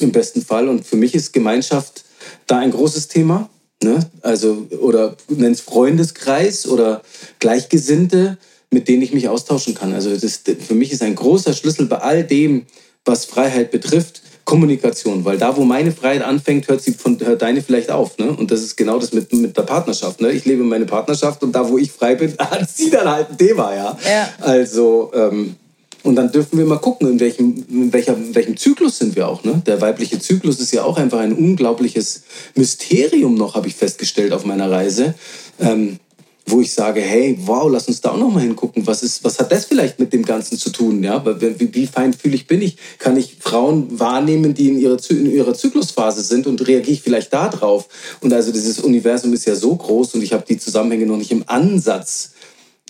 ja. im besten Fall. Und für mich ist Gemeinschaft da ein großes Thema. Ne? Also, oder nenn es Freundeskreis oder Gleichgesinnte mit denen ich mich austauschen kann. Also das, für mich ist ein großer Schlüssel bei all dem, was Freiheit betrifft, Kommunikation, weil da, wo meine Freiheit anfängt, hört, sie von, hört deine vielleicht auf. Ne? Und das ist genau das mit, mit der Partnerschaft. Ne? Ich lebe meine Partnerschaft und da, wo ich frei bin, <laughs> hat sie dann halt ein Thema. Ja? ja. Also, ähm, und dann dürfen wir mal gucken, in welchem, in welcher, in welchem Zyklus sind wir auch. Ne? Der weibliche Zyklus ist ja auch einfach ein unglaubliches Mysterium noch, habe ich festgestellt auf meiner Reise. Ähm, wo ich sage, hey, wow, lass uns da auch noch mal hingucken. Was, ist, was hat das vielleicht mit dem Ganzen zu tun? Ja? Wie, wie feinfühlig bin ich? Kann ich Frauen wahrnehmen, die in ihrer, in ihrer Zyklusphase sind und reagiere ich vielleicht da drauf? Und also dieses Universum ist ja so groß und ich habe die Zusammenhänge noch nicht im Ansatz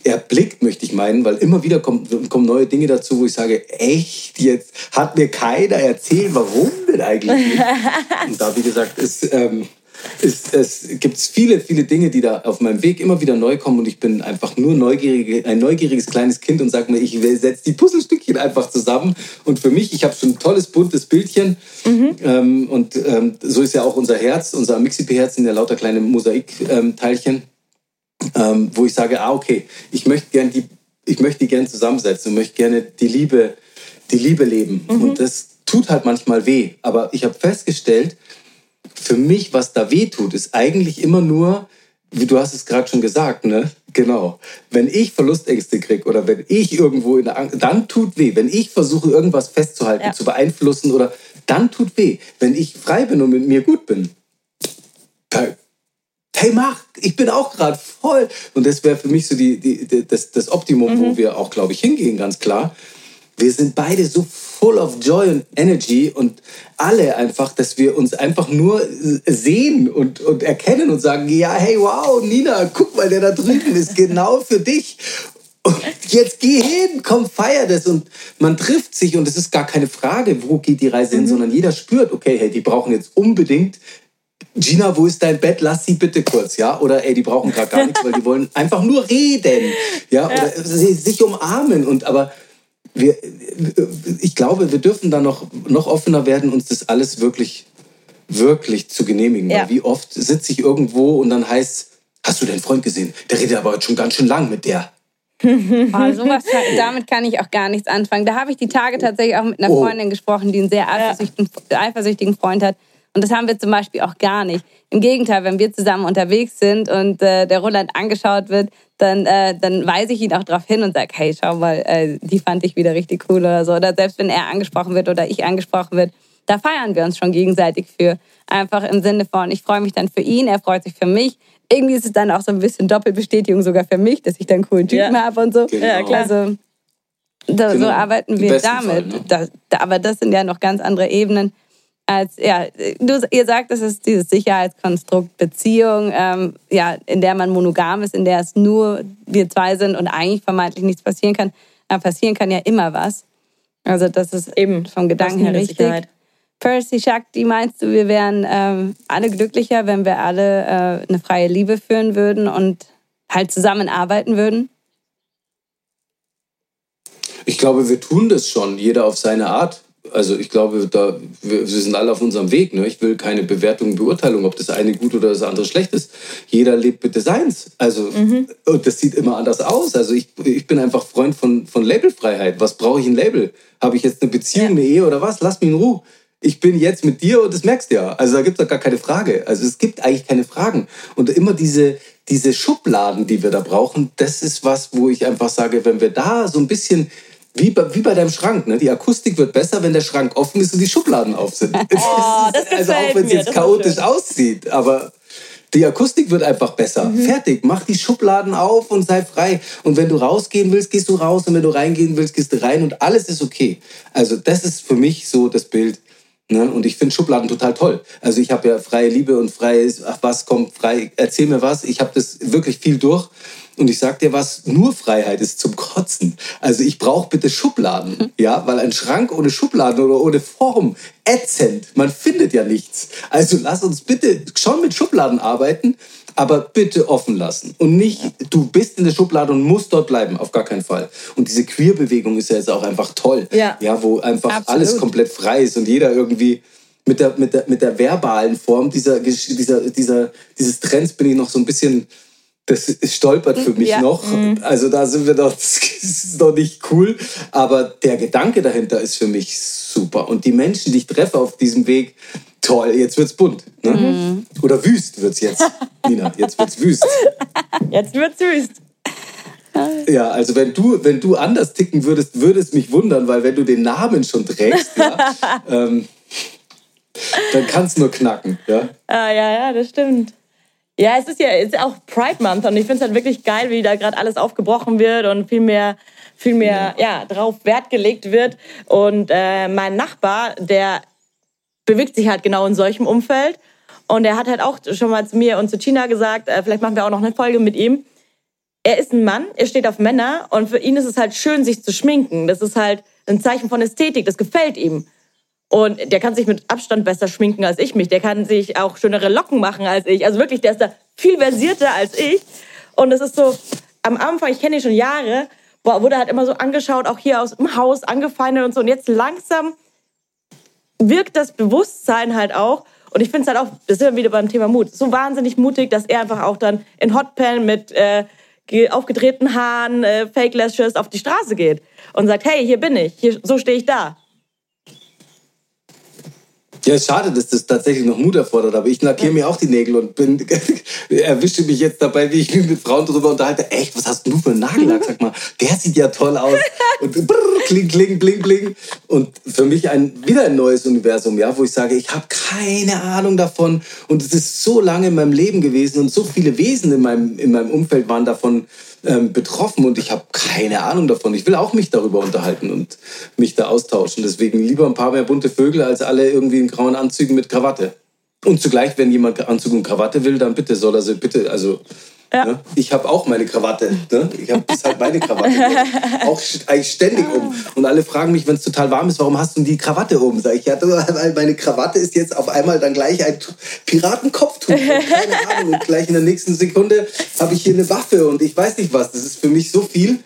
erblickt, möchte ich meinen, weil immer wieder kommen, kommen neue Dinge dazu, wo ich sage, echt, jetzt hat mir keiner erzählt, warum denn eigentlich nicht? <laughs> Und da, wie gesagt, ist... Ähm, es, es gibt viele, viele Dinge, die da auf meinem Weg immer wieder neu kommen und ich bin einfach nur neugierige, ein neugieriges kleines Kind und sage mir, ich setze die Puzzlestückchen einfach zusammen und für mich, ich habe schon ein tolles, buntes Bildchen mhm. ähm, und ähm, so ist ja auch unser Herz, unser Mixip-Herz sind ja lauter kleine Mosaikteilchen, ähm, wo ich sage, ah okay, ich möchte gerne die, ich möchte die gerne zusammensetzen und möchte gerne die Liebe, die Liebe leben mhm. und das tut halt manchmal weh, aber ich habe festgestellt, für mich, was da weh tut, ist eigentlich immer nur, wie du hast es gerade schon gesagt, ne? Genau. Wenn ich Verlustängste kriege oder wenn ich irgendwo in der Angst, dann tut weh. Wenn ich versuche, irgendwas festzuhalten, ja. zu beeinflussen oder dann tut weh. Wenn ich frei bin und mit mir gut bin, hey, mach, ich bin auch gerade voll. Und das wäre für mich so die, die, die, das, das Optimum, mhm. wo wir auch, glaube ich, hingehen, ganz klar. Wir sind beide so full of joy und energy und alle einfach, dass wir uns einfach nur sehen und, und erkennen und sagen, ja, hey, wow, Nina, guck mal, der da drüben ist genau für dich. Und jetzt geh hin, komm, feier das. Und man trifft sich und es ist gar keine Frage, wo geht die Reise hin, mhm. sondern jeder spürt, okay, hey, die brauchen jetzt unbedingt Gina, wo ist dein Bett? Lass sie bitte kurz, ja? Oder ey, die brauchen gerade gar nichts, weil die wollen <laughs> einfach nur reden, ja? Oder ja. sich umarmen und aber wir, ich glaube, wir dürfen da noch, noch offener werden, uns das alles wirklich, wirklich zu genehmigen. Ja. Weil wie oft sitze ich irgendwo und dann heißt, hast du deinen Freund gesehen? Der redet aber schon ganz schön lang mit der. Oh, <laughs> sowas, damit kann ich auch gar nichts anfangen. Da habe ich die Tage tatsächlich auch mit einer oh. Freundin gesprochen, die einen sehr eifersüchtigen, eifersüchtigen Freund hat. Und das haben wir zum Beispiel auch gar nicht. Im Gegenteil, wenn wir zusammen unterwegs sind und äh, der Roland angeschaut wird, dann, äh, dann weise ich ihn auch darauf hin und sage, hey, schau mal, äh, die fand ich wieder richtig cool oder so. Oder selbst wenn er angesprochen wird oder ich angesprochen wird, da feiern wir uns schon gegenseitig für. Einfach im Sinne von, ich freue mich dann für ihn, er freut sich für mich. Irgendwie ist es dann auch so ein bisschen Doppelbestätigung sogar für mich, dass ich dann coolen Typen ja. habe und so. Genau. Ja, klar. Also, Da, Genau. So arbeiten wir damit. Fall, ne? da, da, aber das sind ja noch ganz andere Ebenen. Als, ja, du, ihr sagt, es ist dieses Sicherheitskonstrukt Beziehung, ähm, ja, in der man monogam ist, in der es nur wir zwei sind und eigentlich vermeintlich nichts passieren kann. Aber passieren kann ja immer was. Also das ist Eben. vom Gedanken her richtig. Sicherheit. Percy Shakti, meinst du, wir wären ähm, alle glücklicher, wenn wir alle äh, eine freie Liebe führen würden und halt zusammenarbeiten würden? Ich glaube, wir tun das schon, jeder auf seine Art. Also ich glaube, da, wir, wir sind alle auf unserem Weg. Ne? Ich will keine Bewertung, Beurteilung, ob das eine gut oder das andere schlecht ist. Jeder lebt bitte seins. Also, Und das sieht immer anders aus. Also ich, ich bin einfach Freund von, von Labelfreiheit. Was brauche ich ein Label? Habe ich jetzt eine Beziehung, eine Ehe oder was? Lass mich in Ruhe. Ich bin jetzt mit dir und das merkst du ja. Also da gibt es gar keine Frage. Also es gibt eigentlich keine Fragen. Und immer diese, diese Schubladen, die wir da brauchen, das ist was, wo ich einfach sage, wenn wir da so ein bisschen wie bei, wie bei deinem Schrank, ne? Die Akustik wird besser, wenn der Schrank offen ist und die Schubladen auf sind. <laughs> Oh, das also auch wenn es jetzt chaotisch aussieht, aber die Akustik wird einfach besser. Mhm. Fertig. Mach die Schubladen auf und sei frei. Und wenn du rausgehen willst, gehst du raus. Und wenn du reingehen willst, gehst du rein. Und alles ist okay. Also das ist für mich so das Bild. Ne? Und ich finde Schubladen total toll. Also ich habe ja freie Liebe und freies, ach was kommt frei, erzähl mir was. Ich habe das wirklich viel durch. Und ich sag dir was, nur Freiheit ist zum Kotzen. Also ich brauche bitte Schubladen, ja, weil ein Schrank ohne Schubladen oder ohne Form ätzend. Man findet ja nichts. Also lass uns bitte schon mit Schubladen arbeiten, aber bitte offen lassen und nicht du bist in der Schublade und musst dort bleiben, auf gar keinen Fall. Und diese Queer-Bewegung ist ja jetzt auch einfach toll, Ja. ja, wo einfach Absolut. alles komplett frei ist und jeder irgendwie mit der, mit der, mit der verbalen Form dieser, dieser, dieser, dieses Trends bin ich noch so ein bisschen, das stolpert für mich Ja. noch. Also da sind wir noch, <laughs> das ist noch nicht cool. Aber der Gedanke dahinter ist für mich super. Und die Menschen, die ich treffe auf diesem Weg, toll, jetzt wird's bunt. Ne? Oder wüst wird's jetzt, <laughs> Nina. Jetzt wird's wüst. Jetzt wird's wüst. Ja, also wenn du, wenn du anders ticken würdest, würde es mich wundern, weil wenn du den Namen schon trägst, ja, <laughs> ähm, dann kann es nur knacken. Ja? Ah, ja, ja, das stimmt. Ja, es ist ja es ist auch Pride Month und ich finde es halt wirklich geil, wie da gerade alles aufgebrochen wird und viel mehr, viel mehr ja, drauf Wert gelegt wird. Und äh, mein Nachbar, der bewegt sich halt genau in solchem Umfeld. Und er hat halt auch schon mal zu mir und zu China gesagt, äh, vielleicht machen wir auch noch eine Folge mit ihm. Er ist ein Mann, er steht auf Männer und für ihn ist es halt schön, sich zu schminken. Das ist halt ein Zeichen von Ästhetik, das gefällt ihm. Und der kann sich mit Abstand besser schminken als ich mich. Der kann sich auch schönere Locken machen als ich. Also wirklich, der ist da viel versierter als ich. Und es ist so, am Anfang, ich kenne ihn schon Jahre, wurde halt immer so angeschaut, auch hier aus dem Haus angefeindet und so. Und jetzt langsam wirkt das Bewusstsein halt auch. Und ich finde es halt auch, das sind wir wieder beim Thema Mut, so wahnsinnig mutig, dass er einfach auch dann in Hotpan mit äh, ge- aufgedrehten Haaren, äh, Fake Lashes auf die Straße geht und sagt, hey, hier bin ich, hier, so stehe ich da. Ja, schade, dass das tatsächlich noch Mut erfordert, aber ich lackiere mir auch die Nägel und bin, <laughs> erwische mich jetzt dabei, wie ich mich mit Frauen darüber unterhalte. Echt, was hast du für einen Nagellack? Sag mal, der sieht ja toll aus. Und brrr, kling, kling, bling, bling. Und für mich ein, wieder ein neues Universum, ja, wo ich sage, ich habe keine Ahnung davon. Und es ist so lange in meinem Leben gewesen und so viele Wesen in meinem, in meinem Umfeld waren davon ähm, betroffen und ich habe keine Ahnung davon. Ich will auch mich darüber unterhalten und mich da austauschen. Deswegen lieber ein paar mehr bunte Vögel als alle irgendwie in grauen Anzügen mit Krawatte. Und zugleich, wenn jemand Anzug und Krawatte will, dann bitte soll er sie bitte, also ne? ich habe auch meine Krawatte. Ne? Ich habe das halt meine Krawatte. <laughs> auch st- eigentlich ständig um. Und alle fragen mich, wenn es total warm ist, warum hast du die Krawatte um? Sag ich, ja, weil meine Krawatte ist jetzt auf einmal dann gleich ein Tu- Piratenkopftuch. <laughs> Und keine Ahnung. Und gleich in der nächsten Sekunde habe ich hier eine Waffe und ich weiß nicht was. Das ist für mich so viel.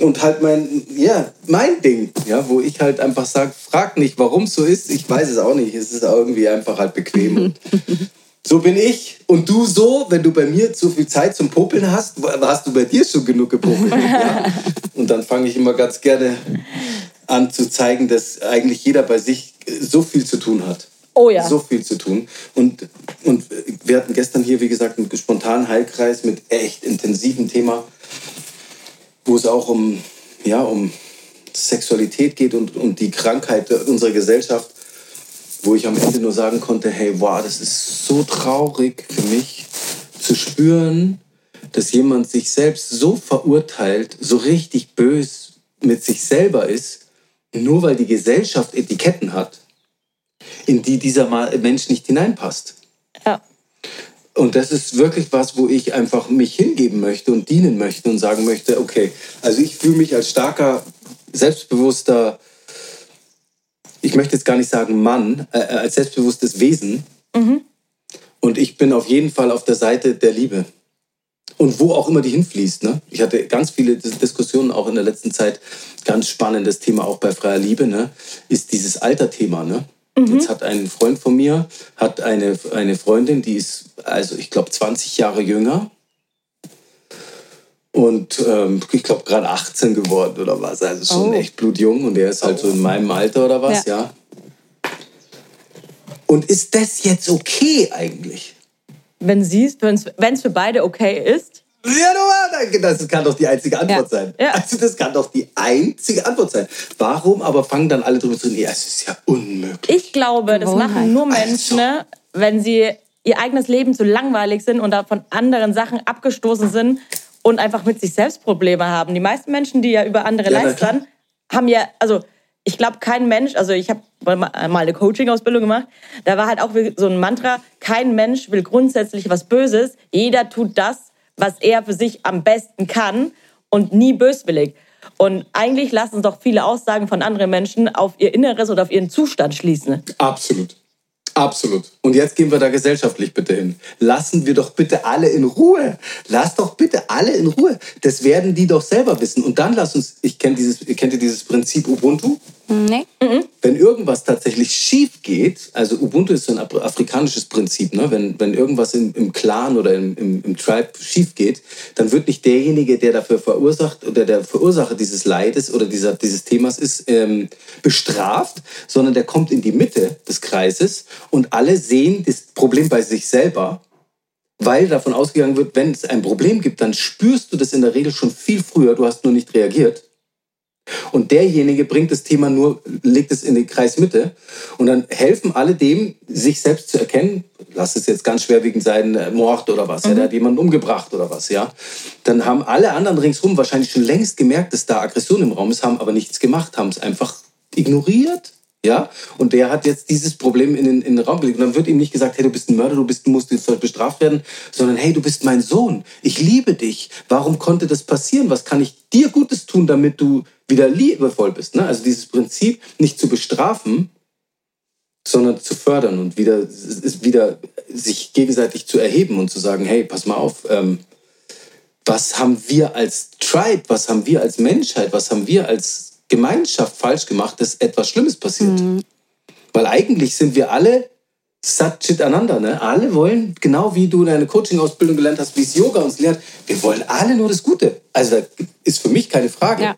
Und halt mein, ja, mein Ding, ja, wo ich halt einfach sage, frag nicht, warum es so ist. Ich weiß es auch nicht. Es ist irgendwie einfach halt bequem. <laughs> So bin ich. Und du so, wenn du bei mir zu viel Zeit zum Popeln hast, hast du bei dir schon genug gepopelt. <laughs> ja? Und dann fange ich immer ganz gerne an zu zeigen, dass eigentlich jeder bei sich so viel zu tun hat. Oh ja. So viel zu tun. Und, und wir hatten gestern hier, wie gesagt, einen spontanen Heilkreis mit echt intensivem Thema, wo es auch um, ja, um Sexualität geht und um die Krankheit unserer Gesellschaft, wo ich am Ende nur sagen konnte, hey, wow, das ist so traurig für mich zu spüren, dass jemand sich selbst so verurteilt, so richtig bös mit sich selber ist, nur weil die Gesellschaft Etiketten hat, in die dieser Mensch nicht hineinpasst. Ja. Und das ist wirklich was, wo ich einfach mich hingeben möchte und dienen möchte und sagen möchte, okay, also ich fühle mich als starker, selbstbewusster, ich möchte jetzt gar nicht sagen Mann, äh, als selbstbewusstes Wesen. Und ich bin auf jeden Fall auf der Seite der Liebe. Und wo auch immer die hinfließt. Ne? Ich hatte ganz viele Dis- Diskussionen auch in der letzten Zeit. Ganz spannendes Thema auch bei freier Liebe, ne? ist dieses Alterthema. Ne? Jetzt hat ein Freund von mir, hat eine, eine Freundin, die ist, also ich glaube, 20 Jahre jünger. Und ähm, ich glaube, gerade 18 geworden oder was. Also schon Oh. echt blutjung. Und der ist halt so in meinem Alter oder was, Ja. ja. Und ist das jetzt okay eigentlich? Wenn sie es, wenn es für beide okay ist, Ja, du, das kann doch die einzige Antwort Ja. sein. Ja. Also das kann doch die einzige Antwort sein. Warum aber fangen dann alle drüber zu reden, ja, es ist ja unmöglich. ich glaube, das machen nur Also. Menschen, ne, wenn sie ihr eigenes Leben zu langweilig sind und da von anderen Sachen abgestoßen sind und einfach mit sich selbst Probleme haben. Die meisten Menschen, die ja über andere Ja, lästern, haben ja, also ich glaube, kein Mensch, also ich habe mal eine Coaching-Ausbildung gemacht, da war halt auch so ein Mantra, kein Mensch will grundsätzlich was Böses, jeder tut das, was er für sich am besten kann und nie böswillig. Und eigentlich lassen doch viele Aussagen von anderen Menschen auf ihr Inneres oder auf ihren Zustand schließen. Absolut. Absolut. Und jetzt gehen wir da gesellschaftlich bitte hin. Lassen wir doch bitte alle in Ruhe. Lass doch bitte alle in Ruhe. Das werden die doch selber wissen. Und dann lass uns, ich kenne dieses, kennt ihr dieses Prinzip Ubuntu? Nee? wenn irgendwas tatsächlich schief geht, also Ubuntu ist so ein af- afrikanisches Prinzip, ne? wenn, wenn irgendwas im, im Clan oder im, im, im Tribe schief geht, dann wird nicht derjenige, der dafür verursacht oder der Verursacher dieses Leides oder dieser, dieses Themas ist, ähm, bestraft, sondern der kommt in die Mitte des Kreises und alle sehen das Problem bei sich selber weil davon ausgegangen wird, wenn es ein Problem gibt, dann spürst du das in der Regel schon viel früher, du hast nur nicht reagiert. Und derjenige bringt das Thema nur, legt es in die Kreismitte und dann helfen alle dem, sich selbst zu erkennen. Lass es jetzt ganz schwerwiegend sein, äh, Mord oder was, ja, der hat jemanden umgebracht oder was, ja. Dann haben alle anderen ringsherum wahrscheinlich schon längst gemerkt, dass da Aggression im Raum ist, haben aber nichts gemacht, haben es einfach ignoriert. Ja, und der hat jetzt dieses Problem in den, in den Raum gelegt. Und dann wird ihm nicht gesagt, hey, du bist ein Mörder, du, bist, musst jetzt bestraft werden, sondern hey, du bist mein Sohn, ich liebe dich. Warum konnte das passieren? Was kann ich dir Gutes tun, damit du wieder liebevoll bist? Ne? Also dieses Prinzip, nicht zu bestrafen, sondern zu fördern und wieder, wieder sich gegenseitig zu erheben und zu sagen, hey, pass mal auf, ähm, was haben wir als Tribe, was haben wir als Menschheit, was haben wir als Gemeinschaft falsch gemacht, dass etwas Schlimmes passiert. Weil eigentlich sind wir alle Sat Chit Ananda. Ne? Alle wollen, genau wie du in einer Coaching-Ausbildung gelernt hast, wie es Yoga uns lehrt, wir wollen alle nur das Gute. Also da ist für mich keine Frage. Ja.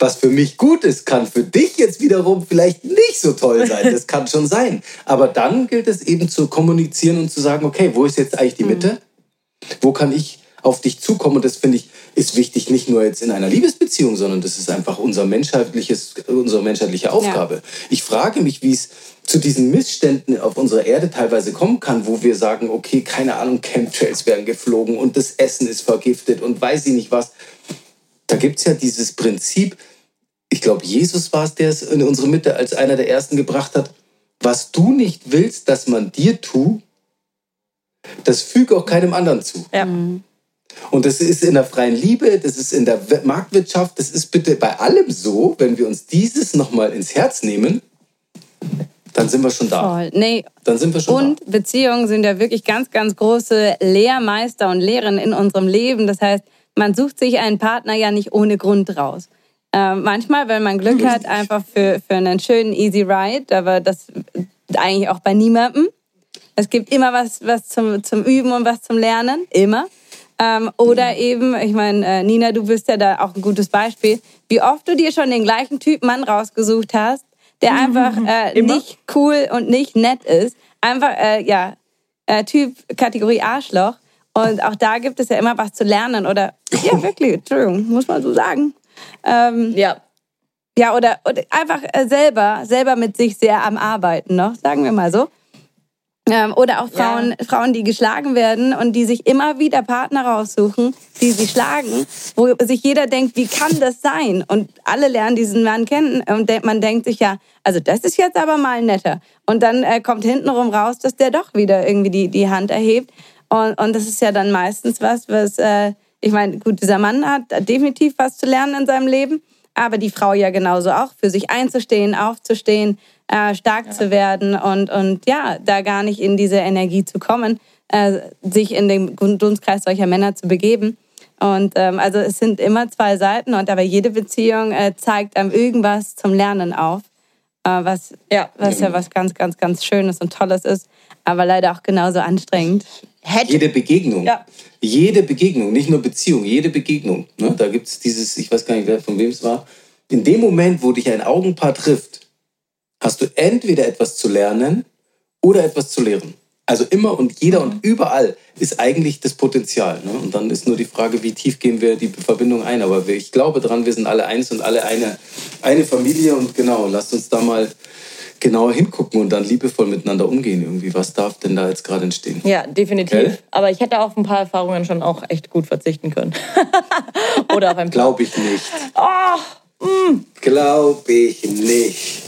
Was für mich gut ist, kann für dich jetzt wiederum vielleicht nicht so toll sein. <laughs> Das kann schon sein. Aber dann gilt es eben zu kommunizieren und zu sagen, okay, wo ist jetzt eigentlich die Mitte? Wo kann ich auf dich zukommen? Und das finde ich ist wichtig, nicht nur jetzt in einer Liebesbeziehung, sondern das ist einfach unser menschheitliches, unsere menschheitliche Aufgabe. Ich frage mich, wie es zu diesen Missständen auf unserer Erde teilweise kommen kann, wo wir sagen, okay, keine Ahnung, Chemtrails werden geflogen und das Essen ist vergiftet und weiß ich nicht was. Da gibt es ja dieses Prinzip, ich glaube, Jesus war es, der es in unsere Mitte als einer der Ersten gebracht hat, was du nicht willst, dass man dir tut, das füge auch keinem anderen zu. Ja. Und das ist in der freien Liebe, das ist in der Marktwirtschaft, das ist bitte bei allem so, wenn wir uns dieses nochmal ins Herz nehmen, dann sind wir schon da. Voll. Nee. Dann sind wir schon Und Beziehungen sind ja wirklich ganz, ganz große Lehrmeister und Lehrerinnen in unserem Leben. Das heißt, man sucht sich einen Partner ja nicht ohne Grund raus. Äh, manchmal, wenn man Glück hat, einfach für, für einen schönen Easy Ride, aber das eigentlich auch bei niemandem. Es gibt immer was, was zum, zum Üben und was zum Lernen, immer. Ähm, oder eben, ich meine, äh, Nina, du bist ja da auch ein gutes Beispiel, wie oft du dir schon den gleichen Typ Mann rausgesucht hast, der einfach äh, nicht cool und nicht nett ist. Einfach, äh, ja, äh, Typ Kategorie Arschloch. Und auch da gibt es ja immer was zu lernen. Oder, ja, <laughs> wirklich, Entschuldigung, muss man so sagen. Ähm, Ja. ja, oder, oder einfach äh, selber, selber mit sich sehr am Arbeiten noch, sagen wir mal so. Ähm, oder auch Frauen, ja. Frauen, die geschlagen werden und die sich immer wieder Partner raussuchen, die sie schlagen, wo sich jeder denkt, wie kann das sein? Und alle lernen diesen Mann kennen und man denkt sich ja, also das ist jetzt aber mal netter. Und dann äh, kommt hintenrum raus, dass der doch wieder irgendwie die, die Hand erhebt. Und, und das ist ja dann meistens was, was, äh, ich meine, gut, dieser Mann hat definitiv was zu lernen in seinem Leben, aber die Frau ja genauso auch, für sich einzustehen, aufzustehen, äh, stark ja. zu werden und, und ja, da gar nicht in diese Energie zu kommen, äh, sich in den Dunstkreis solcher Männer zu begeben. Und ähm, also es sind immer zwei Seiten und aber jede Beziehung äh, zeigt einem irgendwas zum Lernen auf, äh, was, ja. was ja was ganz, ganz, ganz Schönes und Tolles ist, aber leider auch genauso anstrengend. Hätte. Jede Begegnung. Ja. Jede Begegnung, nicht nur Beziehung, jede Begegnung. Ne? Da gibt es dieses, ich weiß gar nicht, wer von wem es war. In dem Moment, wo dich ein Augenpaar trifft, hast du entweder etwas zu lernen oder etwas zu lehren. Also immer und jeder und überall ist eigentlich das Potenzial. Ne? Und dann ist nur die Frage, wie tief gehen wir die Verbindung ein. Aber ich glaube dran, wir sind alle eins und alle eine, eine Familie. Und genau, lasst uns da mal genauer hingucken und dann liebevoll miteinander umgehen irgendwie. Was darf denn da jetzt gerade entstehen? Ja, definitiv. Gell? Aber ich hätte auf ein paar Erfahrungen schon auch echt gut verzichten können. <laughs> Oder auf ein Glaube ich nicht. Oh, mm. Glaube ich nicht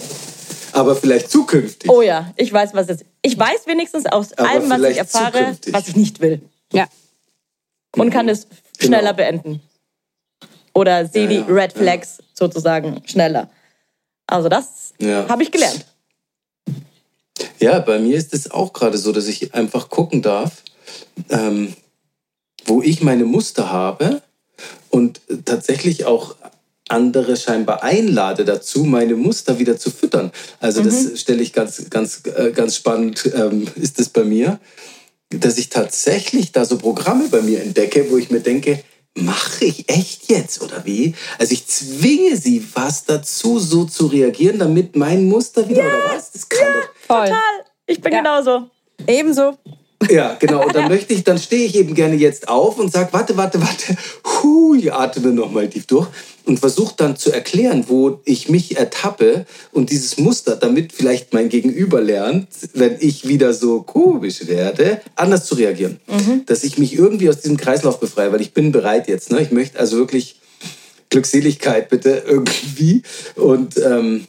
aber vielleicht zukünftig. Oh ja, ich weiß, was es ist. Ich weiß wenigstens aus aber allem, was ich erfahre, zukünftig. was ich nicht will. Ja. Und kann es schneller genau. beenden. Oder sehe ja, die ja, Red Flags ja. sozusagen schneller. Also das habe ich gelernt. Ja, bei mir ist es auch gerade so, dass ich einfach gucken darf, ähm, wo ich meine Muster habe und tatsächlich auch andere scheinbar einlade dazu, meine Muster wieder zu füttern. Also mhm. das stelle ich ganz, ganz, äh, ganz spannend, ähm, ist das bei mir, dass ich tatsächlich da so Programme bei mir entdecke, wo ich mir denke, mache ich echt jetzt oder wie? Also ich zwinge sie fast dazu, so zu reagieren, damit mein Muster wieder ja, oder was? Das kann ja, doch. Total. Ich bin ja. genauso. Ebenso. Ja, genau. Und dann <laughs> möchte ich, dann stehe ich eben gerne jetzt auf und sage, warte, warte, warte, hu, ich atme nochmal tief durch und versuche dann zu erklären, wo ich mich ertappe und dieses Muster, damit vielleicht mein Gegenüber lernt, wenn ich wieder so komisch werde, anders zu reagieren. Mhm. Dass ich mich irgendwie aus diesem Kreislauf befreie, weil ich bin bereit jetzt. Ne? Ich möchte also wirklich Glückseligkeit bitte irgendwie und ähm,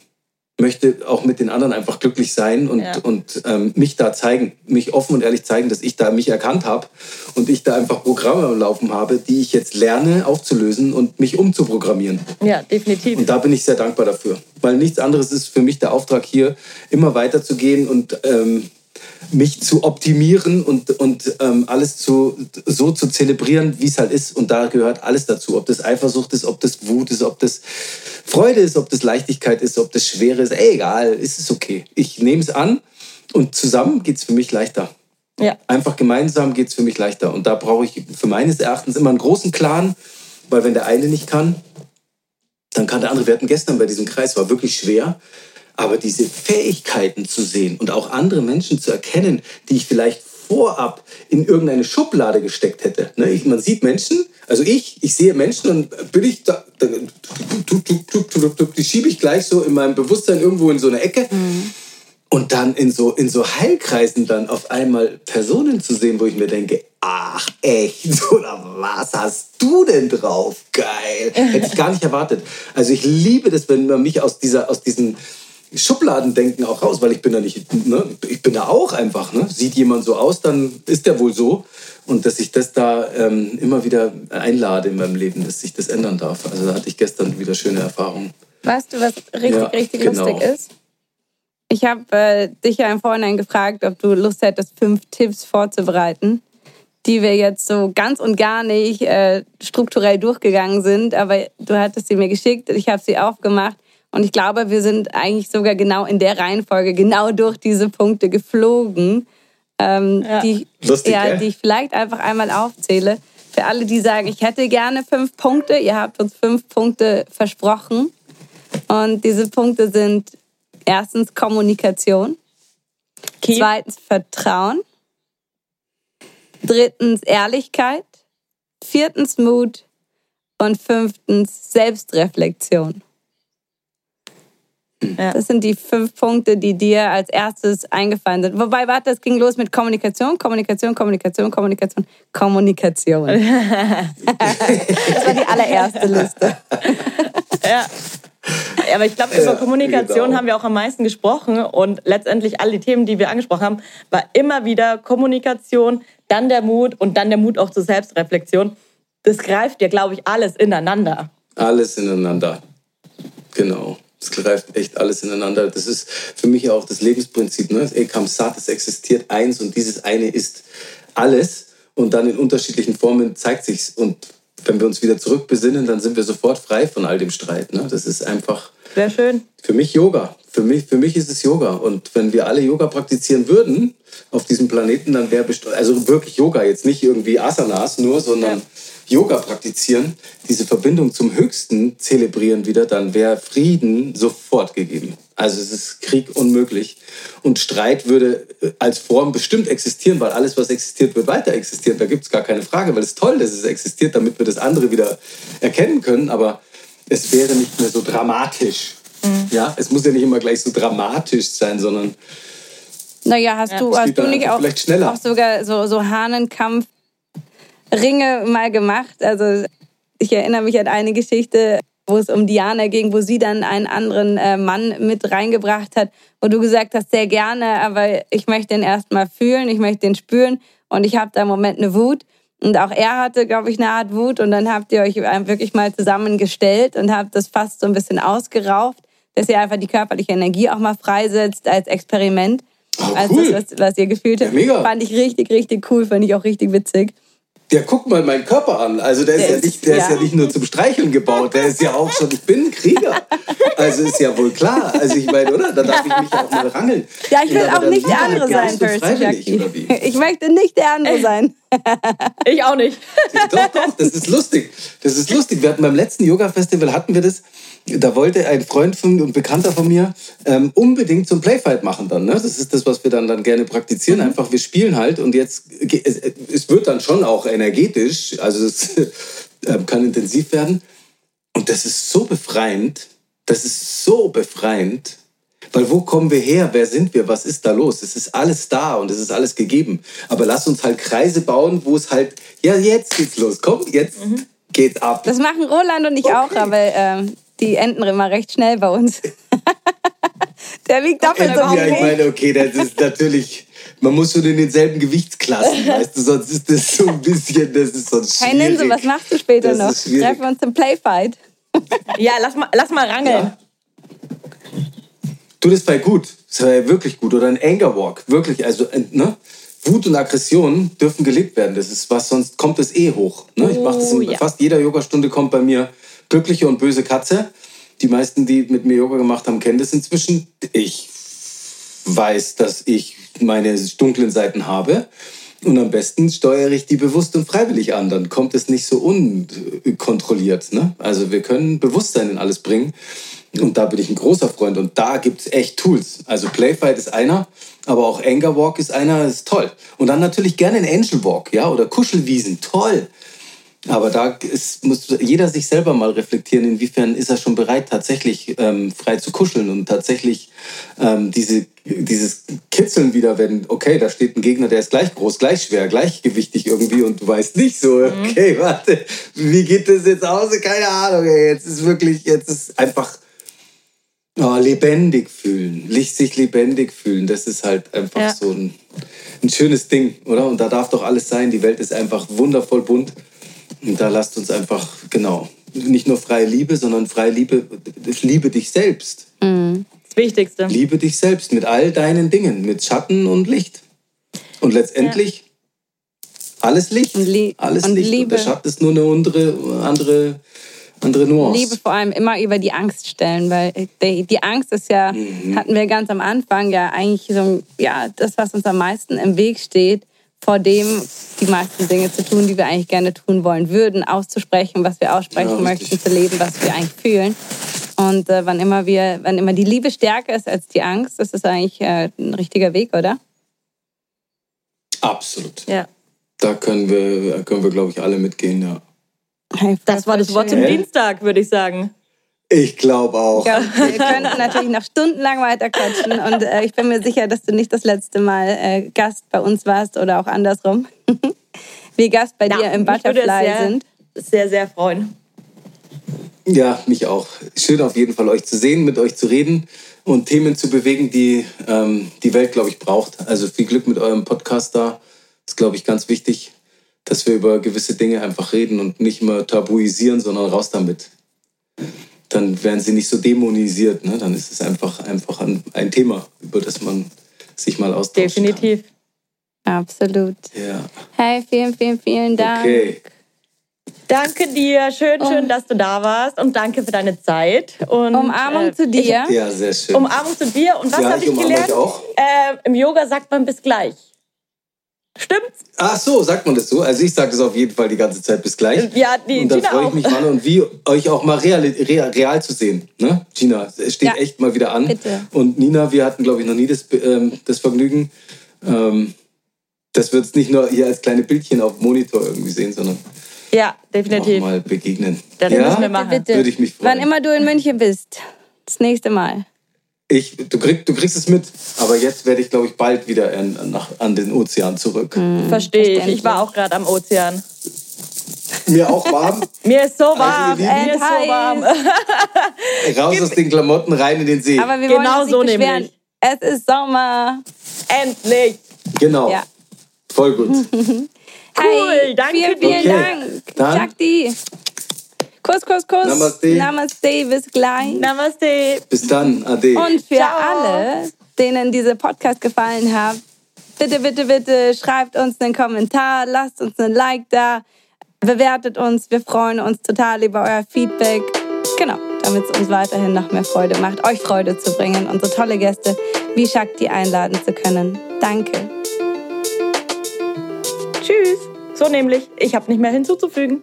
möchte auch mit den anderen einfach glücklich sein und, ja. und ähm, mich da zeigen, mich offen und ehrlich zeigen, dass ich da mich erkannt habe und ich da einfach Programme am Laufen habe, die ich jetzt lerne aufzulösen und mich umzuprogrammieren. Ja, definitiv. Und da bin ich sehr dankbar dafür, weil nichts anderes ist für mich der Auftrag hier, immer weiterzugehen und ähm, mich zu optimieren und, und ähm, alles zu, so zu zelebrieren, wie es halt ist. Und da gehört alles dazu. Ob das Eifersucht ist, ob das Wut ist, ob das Freude ist, ob das Leichtigkeit ist, ob das Schwere ist. Ey, egal, ist es okay. Ich nehme es an und zusammen geht es für mich leichter. Ja. Einfach gemeinsam geht es für mich leichter. Und da brauche ich für meines Erachtens immer einen großen Clan, weil wenn der eine nicht kann, dann kann der andere. Wir hatten gestern bei diesem Kreis, war wirklich schwer. Aber diese Fähigkeiten zu sehen und auch andere Menschen zu erkennen, die ich vielleicht vorab in irgendeine Schublade gesteckt hätte. Ne? Ich, man sieht Menschen, also ich, ich sehe Menschen und bin ich da, da die schiebe ich gleich so in meinem Bewusstsein irgendwo in so eine Ecke. Mhm. Und dann in so, in so Heilkreisen dann auf einmal Personen zu sehen, wo ich mir denke, ach echt, <laughs> oder was hast du denn drauf? Geil. Hätte ich gar nicht erwartet. Also ich liebe das, wenn man mich aus, dieser, aus diesen Schubladendenken auch raus, weil ich bin da nicht, ne, ich bin da auch einfach. Ne? Sieht jemand so aus, dann ist der wohl so. Und dass ich das da ähm, immer wieder einlade in meinem Leben, dass sich das ändern darf. Also da hatte ich gestern wieder schöne Erfahrungen. Weißt du, was richtig, ja, richtig genau. lustig ist? Ich habe äh, dich ja im Vorhinein gefragt, ob du Lust hättest, fünf Tipps vorzubereiten, die wir jetzt so ganz und gar nicht äh, strukturell durchgegangen sind. Aber du hattest sie mir geschickt, ich habe sie aufgemacht und ich glaube, wir sind eigentlich sogar genau in der Reihenfolge, genau durch diese Punkte geflogen, ähm, ja. die, Lustig, ja, die ich vielleicht einfach einmal aufzähle. Für alle, die sagen, ich hätte gerne fünf Punkte, ihr habt uns fünf Punkte versprochen. Und diese Punkte sind erstens Kommunikation, okay. zweitens Vertrauen, drittens Ehrlichkeit, viertens Mut und fünftens Selbstreflexion. Das sind die fünf Punkte, die dir als erstes eingefallen sind. Wobei, warte, das ging los mit Kommunikation, Kommunikation, Kommunikation, Kommunikation, Kommunikation. <laughs> das war die allererste Liste. Ja. Ja, aber ich glaube, über Ja, Kommunikation genau. haben wir auch am meisten gesprochen und letztendlich alle die Themen, die wir angesprochen haben, war immer wieder Kommunikation, dann der Mut und dann der Mut auch zur Selbstreflexion. Das greift ja, glaube ich, alles ineinander. Alles ineinander. Genau. Es greift echt alles ineinander. Das ist für mich auch das Lebensprinzip. Ne? Ekam Sat, es existiert eins und dieses eine ist alles. Und dann in unterschiedlichen Formen zeigt sich's. Und wenn wir uns wieder zurückbesinnen, dann sind wir sofort frei von all dem Streit. Ne? Das ist einfach Sehr schön. für mich Yoga. Für mich, für mich ist es Yoga. Und wenn wir alle Yoga praktizieren würden auf diesem Planeten, dann wäre best- also wirklich Yoga, jetzt nicht irgendwie Asanas nur, sondern Yoga praktizieren, diese Verbindung zum Höchsten zelebrieren wieder, dann wäre Frieden sofort gegeben. Also es ist Krieg unmöglich. Und Streit würde äh, als Form bestimmt existieren, weil alles, was existiert, wird weiter existieren. Da gibt es gar keine Frage, weil es toll, dass es existiert, damit wir das andere wieder erkennen können. Aber es wäre nicht mehr so dramatisch. Ja, es muss ja nicht immer gleich so dramatisch sein, sondern Naja, hast du, Es hast du nicht auch, auch sogar so, so Hahnenkampf Ringe mal gemacht? Also ich erinnere mich an eine Geschichte, wo es um Diana ging, wo sie dann einen anderen äh, Mann mit reingebracht hat, wo du gesagt hast, sehr gerne, aber ich möchte den erst mal fühlen, ich möchte den spüren und ich habe da im Moment eine Wut. Und auch er hatte, glaube ich, eine Art Wut. Und dann habt ihr euch wirklich mal zusammengestellt und habt das fast so ein bisschen ausgerauft, dass ihr einfach die körperliche Energie auch mal freisetzt als Experiment. Oh, als cool. das, was, was ihr gefühlt habt. Ja, mega. Fand ich richtig, richtig cool, fand ich auch richtig witzig. Ja, guck mal meinen Körper an. Also der, ist, Der ja ist- nicht, der ist ja. ja nicht nur zum Streicheln gebaut, der ist ja auch schon, ich bin ein Krieger. Also ist ja wohl klar. Also ich meine, oder? Da darf ich mich auch mal rangeln. Ja, ich will aber auch nicht der andere sein, Percy? <laughs> Ich möchte nicht der andere sein. <laughs> Ich auch nicht. Doch, doch, das ist lustig. Das ist lustig. Wir hatten beim letzten Yoga-Festival hatten wir das. Da wollte ein Freund von, und Bekannter von mir ähm, unbedingt zum Playfight machen dann. Ne? Das ist das, was wir dann, dann gerne praktizieren. Einfach, wir spielen halt und jetzt, es, es wird dann schon auch energetisch, also es <laughs> ähm, kann intensiv werden. Und das ist so befreiend. Das ist so befreiend. Weil wo kommen wir her? Wer sind wir? Was ist da los? Es ist alles da und es ist alles gegeben. Aber lass uns halt Kreise bauen, wo es halt, ja, jetzt geht's los. Komm, jetzt geht's ab. Das machen Roland und ich Okay. auch, aber ähm, die enden immer recht schnell bei uns. <laughs> der wiegt doppelt so ja, viel. ich meine, okay, das ist natürlich, man muss schon in denselben Gewichtsklassen, <laughs> weißt du, sonst ist das so ein bisschen, das ist sonst Hey schwierig. Ninse, was machst du später Das noch? Treffen wir uns im Playfight. <laughs> Ja, lass mal, lass mal rangeln. Ja. Du, das war gut. Das war wirklich gut. Oder ein Anger Walk. Wirklich. Also, äh, ne? Wut und Aggression dürfen gelebt werden. Das ist was, sonst kommt es eh hoch. Ne? Ich mache das in Oh, ja. fast jeder Yogastunde kommt bei mir glückliche und böse Katze. Die meisten, die mit mir Yoga gemacht haben, kennen das inzwischen. Ich weiß, dass ich meine dunklen Seiten habe. Und am besten steuere ich die bewusst und freiwillig an. Dann kommt es nicht so unkontrolliert. Ne? Also wir können Bewusstsein in alles bringen. Und da bin ich ein großer Freund. Und da gibt es echt Tools. Also Playfight ist einer, aber auch Anger Walk ist einer, ist toll. Und dann natürlich gerne ein Angel Walk, ja, oder Kuschelwiesen, toll. Aber da ist, muss jeder sich selber mal reflektieren, inwiefern ist er schon bereit, tatsächlich ähm, frei zu kuscheln und tatsächlich ähm, diese, dieses Kitzeln wieder, wenn, okay, da steht ein Gegner, der ist gleich groß, gleich schwer, gleichgewichtig irgendwie und du weißt nicht so, okay, warte, wie geht das jetzt aus? Keine Ahnung, ey, jetzt ist wirklich, jetzt ist einfach oh, lebendig fühlen, sich lebendig fühlen, das ist halt einfach Ja. so ein, ein schönes Ding, oder? Und da darf doch alles sein, die Welt ist einfach wundervoll bunt. Und da lasst uns einfach, genau, nicht nur freie Liebe, sondern freie Liebe, liebe dich selbst. Das Wichtigste. Liebe dich selbst mit all deinen Dingen, mit Schatten und Licht. Und letztendlich alles Licht. Und alles und Licht. Und Liebe. der Schatten ist nur eine andere, andere, andere Nuance. Liebe vor allem immer über die Angst stellen, weil die, die Angst ist ja, Mhm. hatten wir ganz am Anfang ja eigentlich so, ja, das, was uns am meisten im Weg steht, vor dem die meisten Dinge zu tun, die wir eigentlich gerne tun wollen würden, auszusprechen, was wir aussprechen Ja, möchten, zu leben, was wir eigentlich fühlen. Und äh, wann immer wir, wann immer die Liebe stärker ist als die Angst, das ist eigentlich äh, ein richtiger Weg, oder? Absolut. Ja. Da können wir, können wir glaube ich, alle mitgehen, ja. Das war das Wort zum? Dienstag, würde ich sagen. Ich glaube auch. Ja, wir könnten natürlich noch stundenlang weiterquatschen und äh, ich bin mir sicher, dass du nicht das letzte Mal äh, Gast bei uns warst oder auch andersrum. <laughs> Wie Gast bei Ja, dir im Butterfly sehr, sind. Sehr, sehr freuen. Ja, mich auch. Schön auf jeden Fall euch zu sehen, mit euch zu reden und Themen zu bewegen, die ähm, die Welt, glaube ich, braucht. Also viel Glück mit eurem Podcast da. Ist, glaube ich, ganz wichtig, dass wir über gewisse Dinge einfach reden und nicht immer tabuisieren, sondern raus damit. Dann werden sie nicht so dämonisiert. Ne? Dann ist es einfach, einfach ein, ein Thema, über das man sich mal austauschen Definitiv. Absolut. kann. Ja. Hey, vielen, vielen, vielen Dank. Okay. Danke dir. Schön, Oh. schön, dass du da warst. Und danke für deine Zeit. Und, Umarmung äh, zu dir. Ja, sehr schön. Umarmung zu dir. Und was Ja, habe ich ich gelernt? auch. Äh, Im Yoga sagt man bis gleich. Stimmt's? Ach so, sagt man das so? Also ich sage das auf jeden Fall die ganze Zeit bis gleich. Ja, die Und dann Gina freue ich mich mal und wie euch auch mal real, real, real zu sehen. Ne? Gina, es steht Ja. echt mal wieder an. Bitte. Und Nina, wir hatten, glaube ich, noch nie das, ähm, das Vergnügen, ähm, dass wir uns nicht nur hier als kleine Bildchen auf dem Monitor irgendwie sehen, sondern Ja, definitiv. mal begegnen. Das ja? müssen wir machen. Bitte. Würde ich mich freuen. Wann immer du in München bist. Das nächste Mal. Ich, du, krieg, du kriegst es mit, aber jetzt werde ich, glaube ich, bald wieder in, nach, an den Ozean zurück. Hm. Verstehe ich. Ich war auch gerade am Ozean. Mir auch warm, <laughs> Mir ist so warm. ihr Lieben. Mir ist so warm. raus aus den Klamotten, rein in den See. Aber wir Genau wollen so nicht beschweren. nämlich. Es ist Sommer. Endlich. genau, Ja. voll gut. <laughs> Cool, danke Vielen, dir. vielen Okay, Dank. dann- Shakti. Kuss, Kuss, Kuss. Namaste. Namaste, bis gleich. Namaste. Bis dann, Ade. Und für Ciao. alle, denen dieser Podcast gefallen hat, bitte, bitte, bitte schreibt uns einen Kommentar, lasst uns ein Like da, bewertet uns. Wir freuen uns total über euer Feedback. Genau, damit es uns weiterhin noch mehr Freude macht, euch Freude zu bringen, unsere tolle Gäste wie Shakti einladen zu können. Danke. Tschüss. So nämlich. Ich habe nicht mehr hinzuzufügen.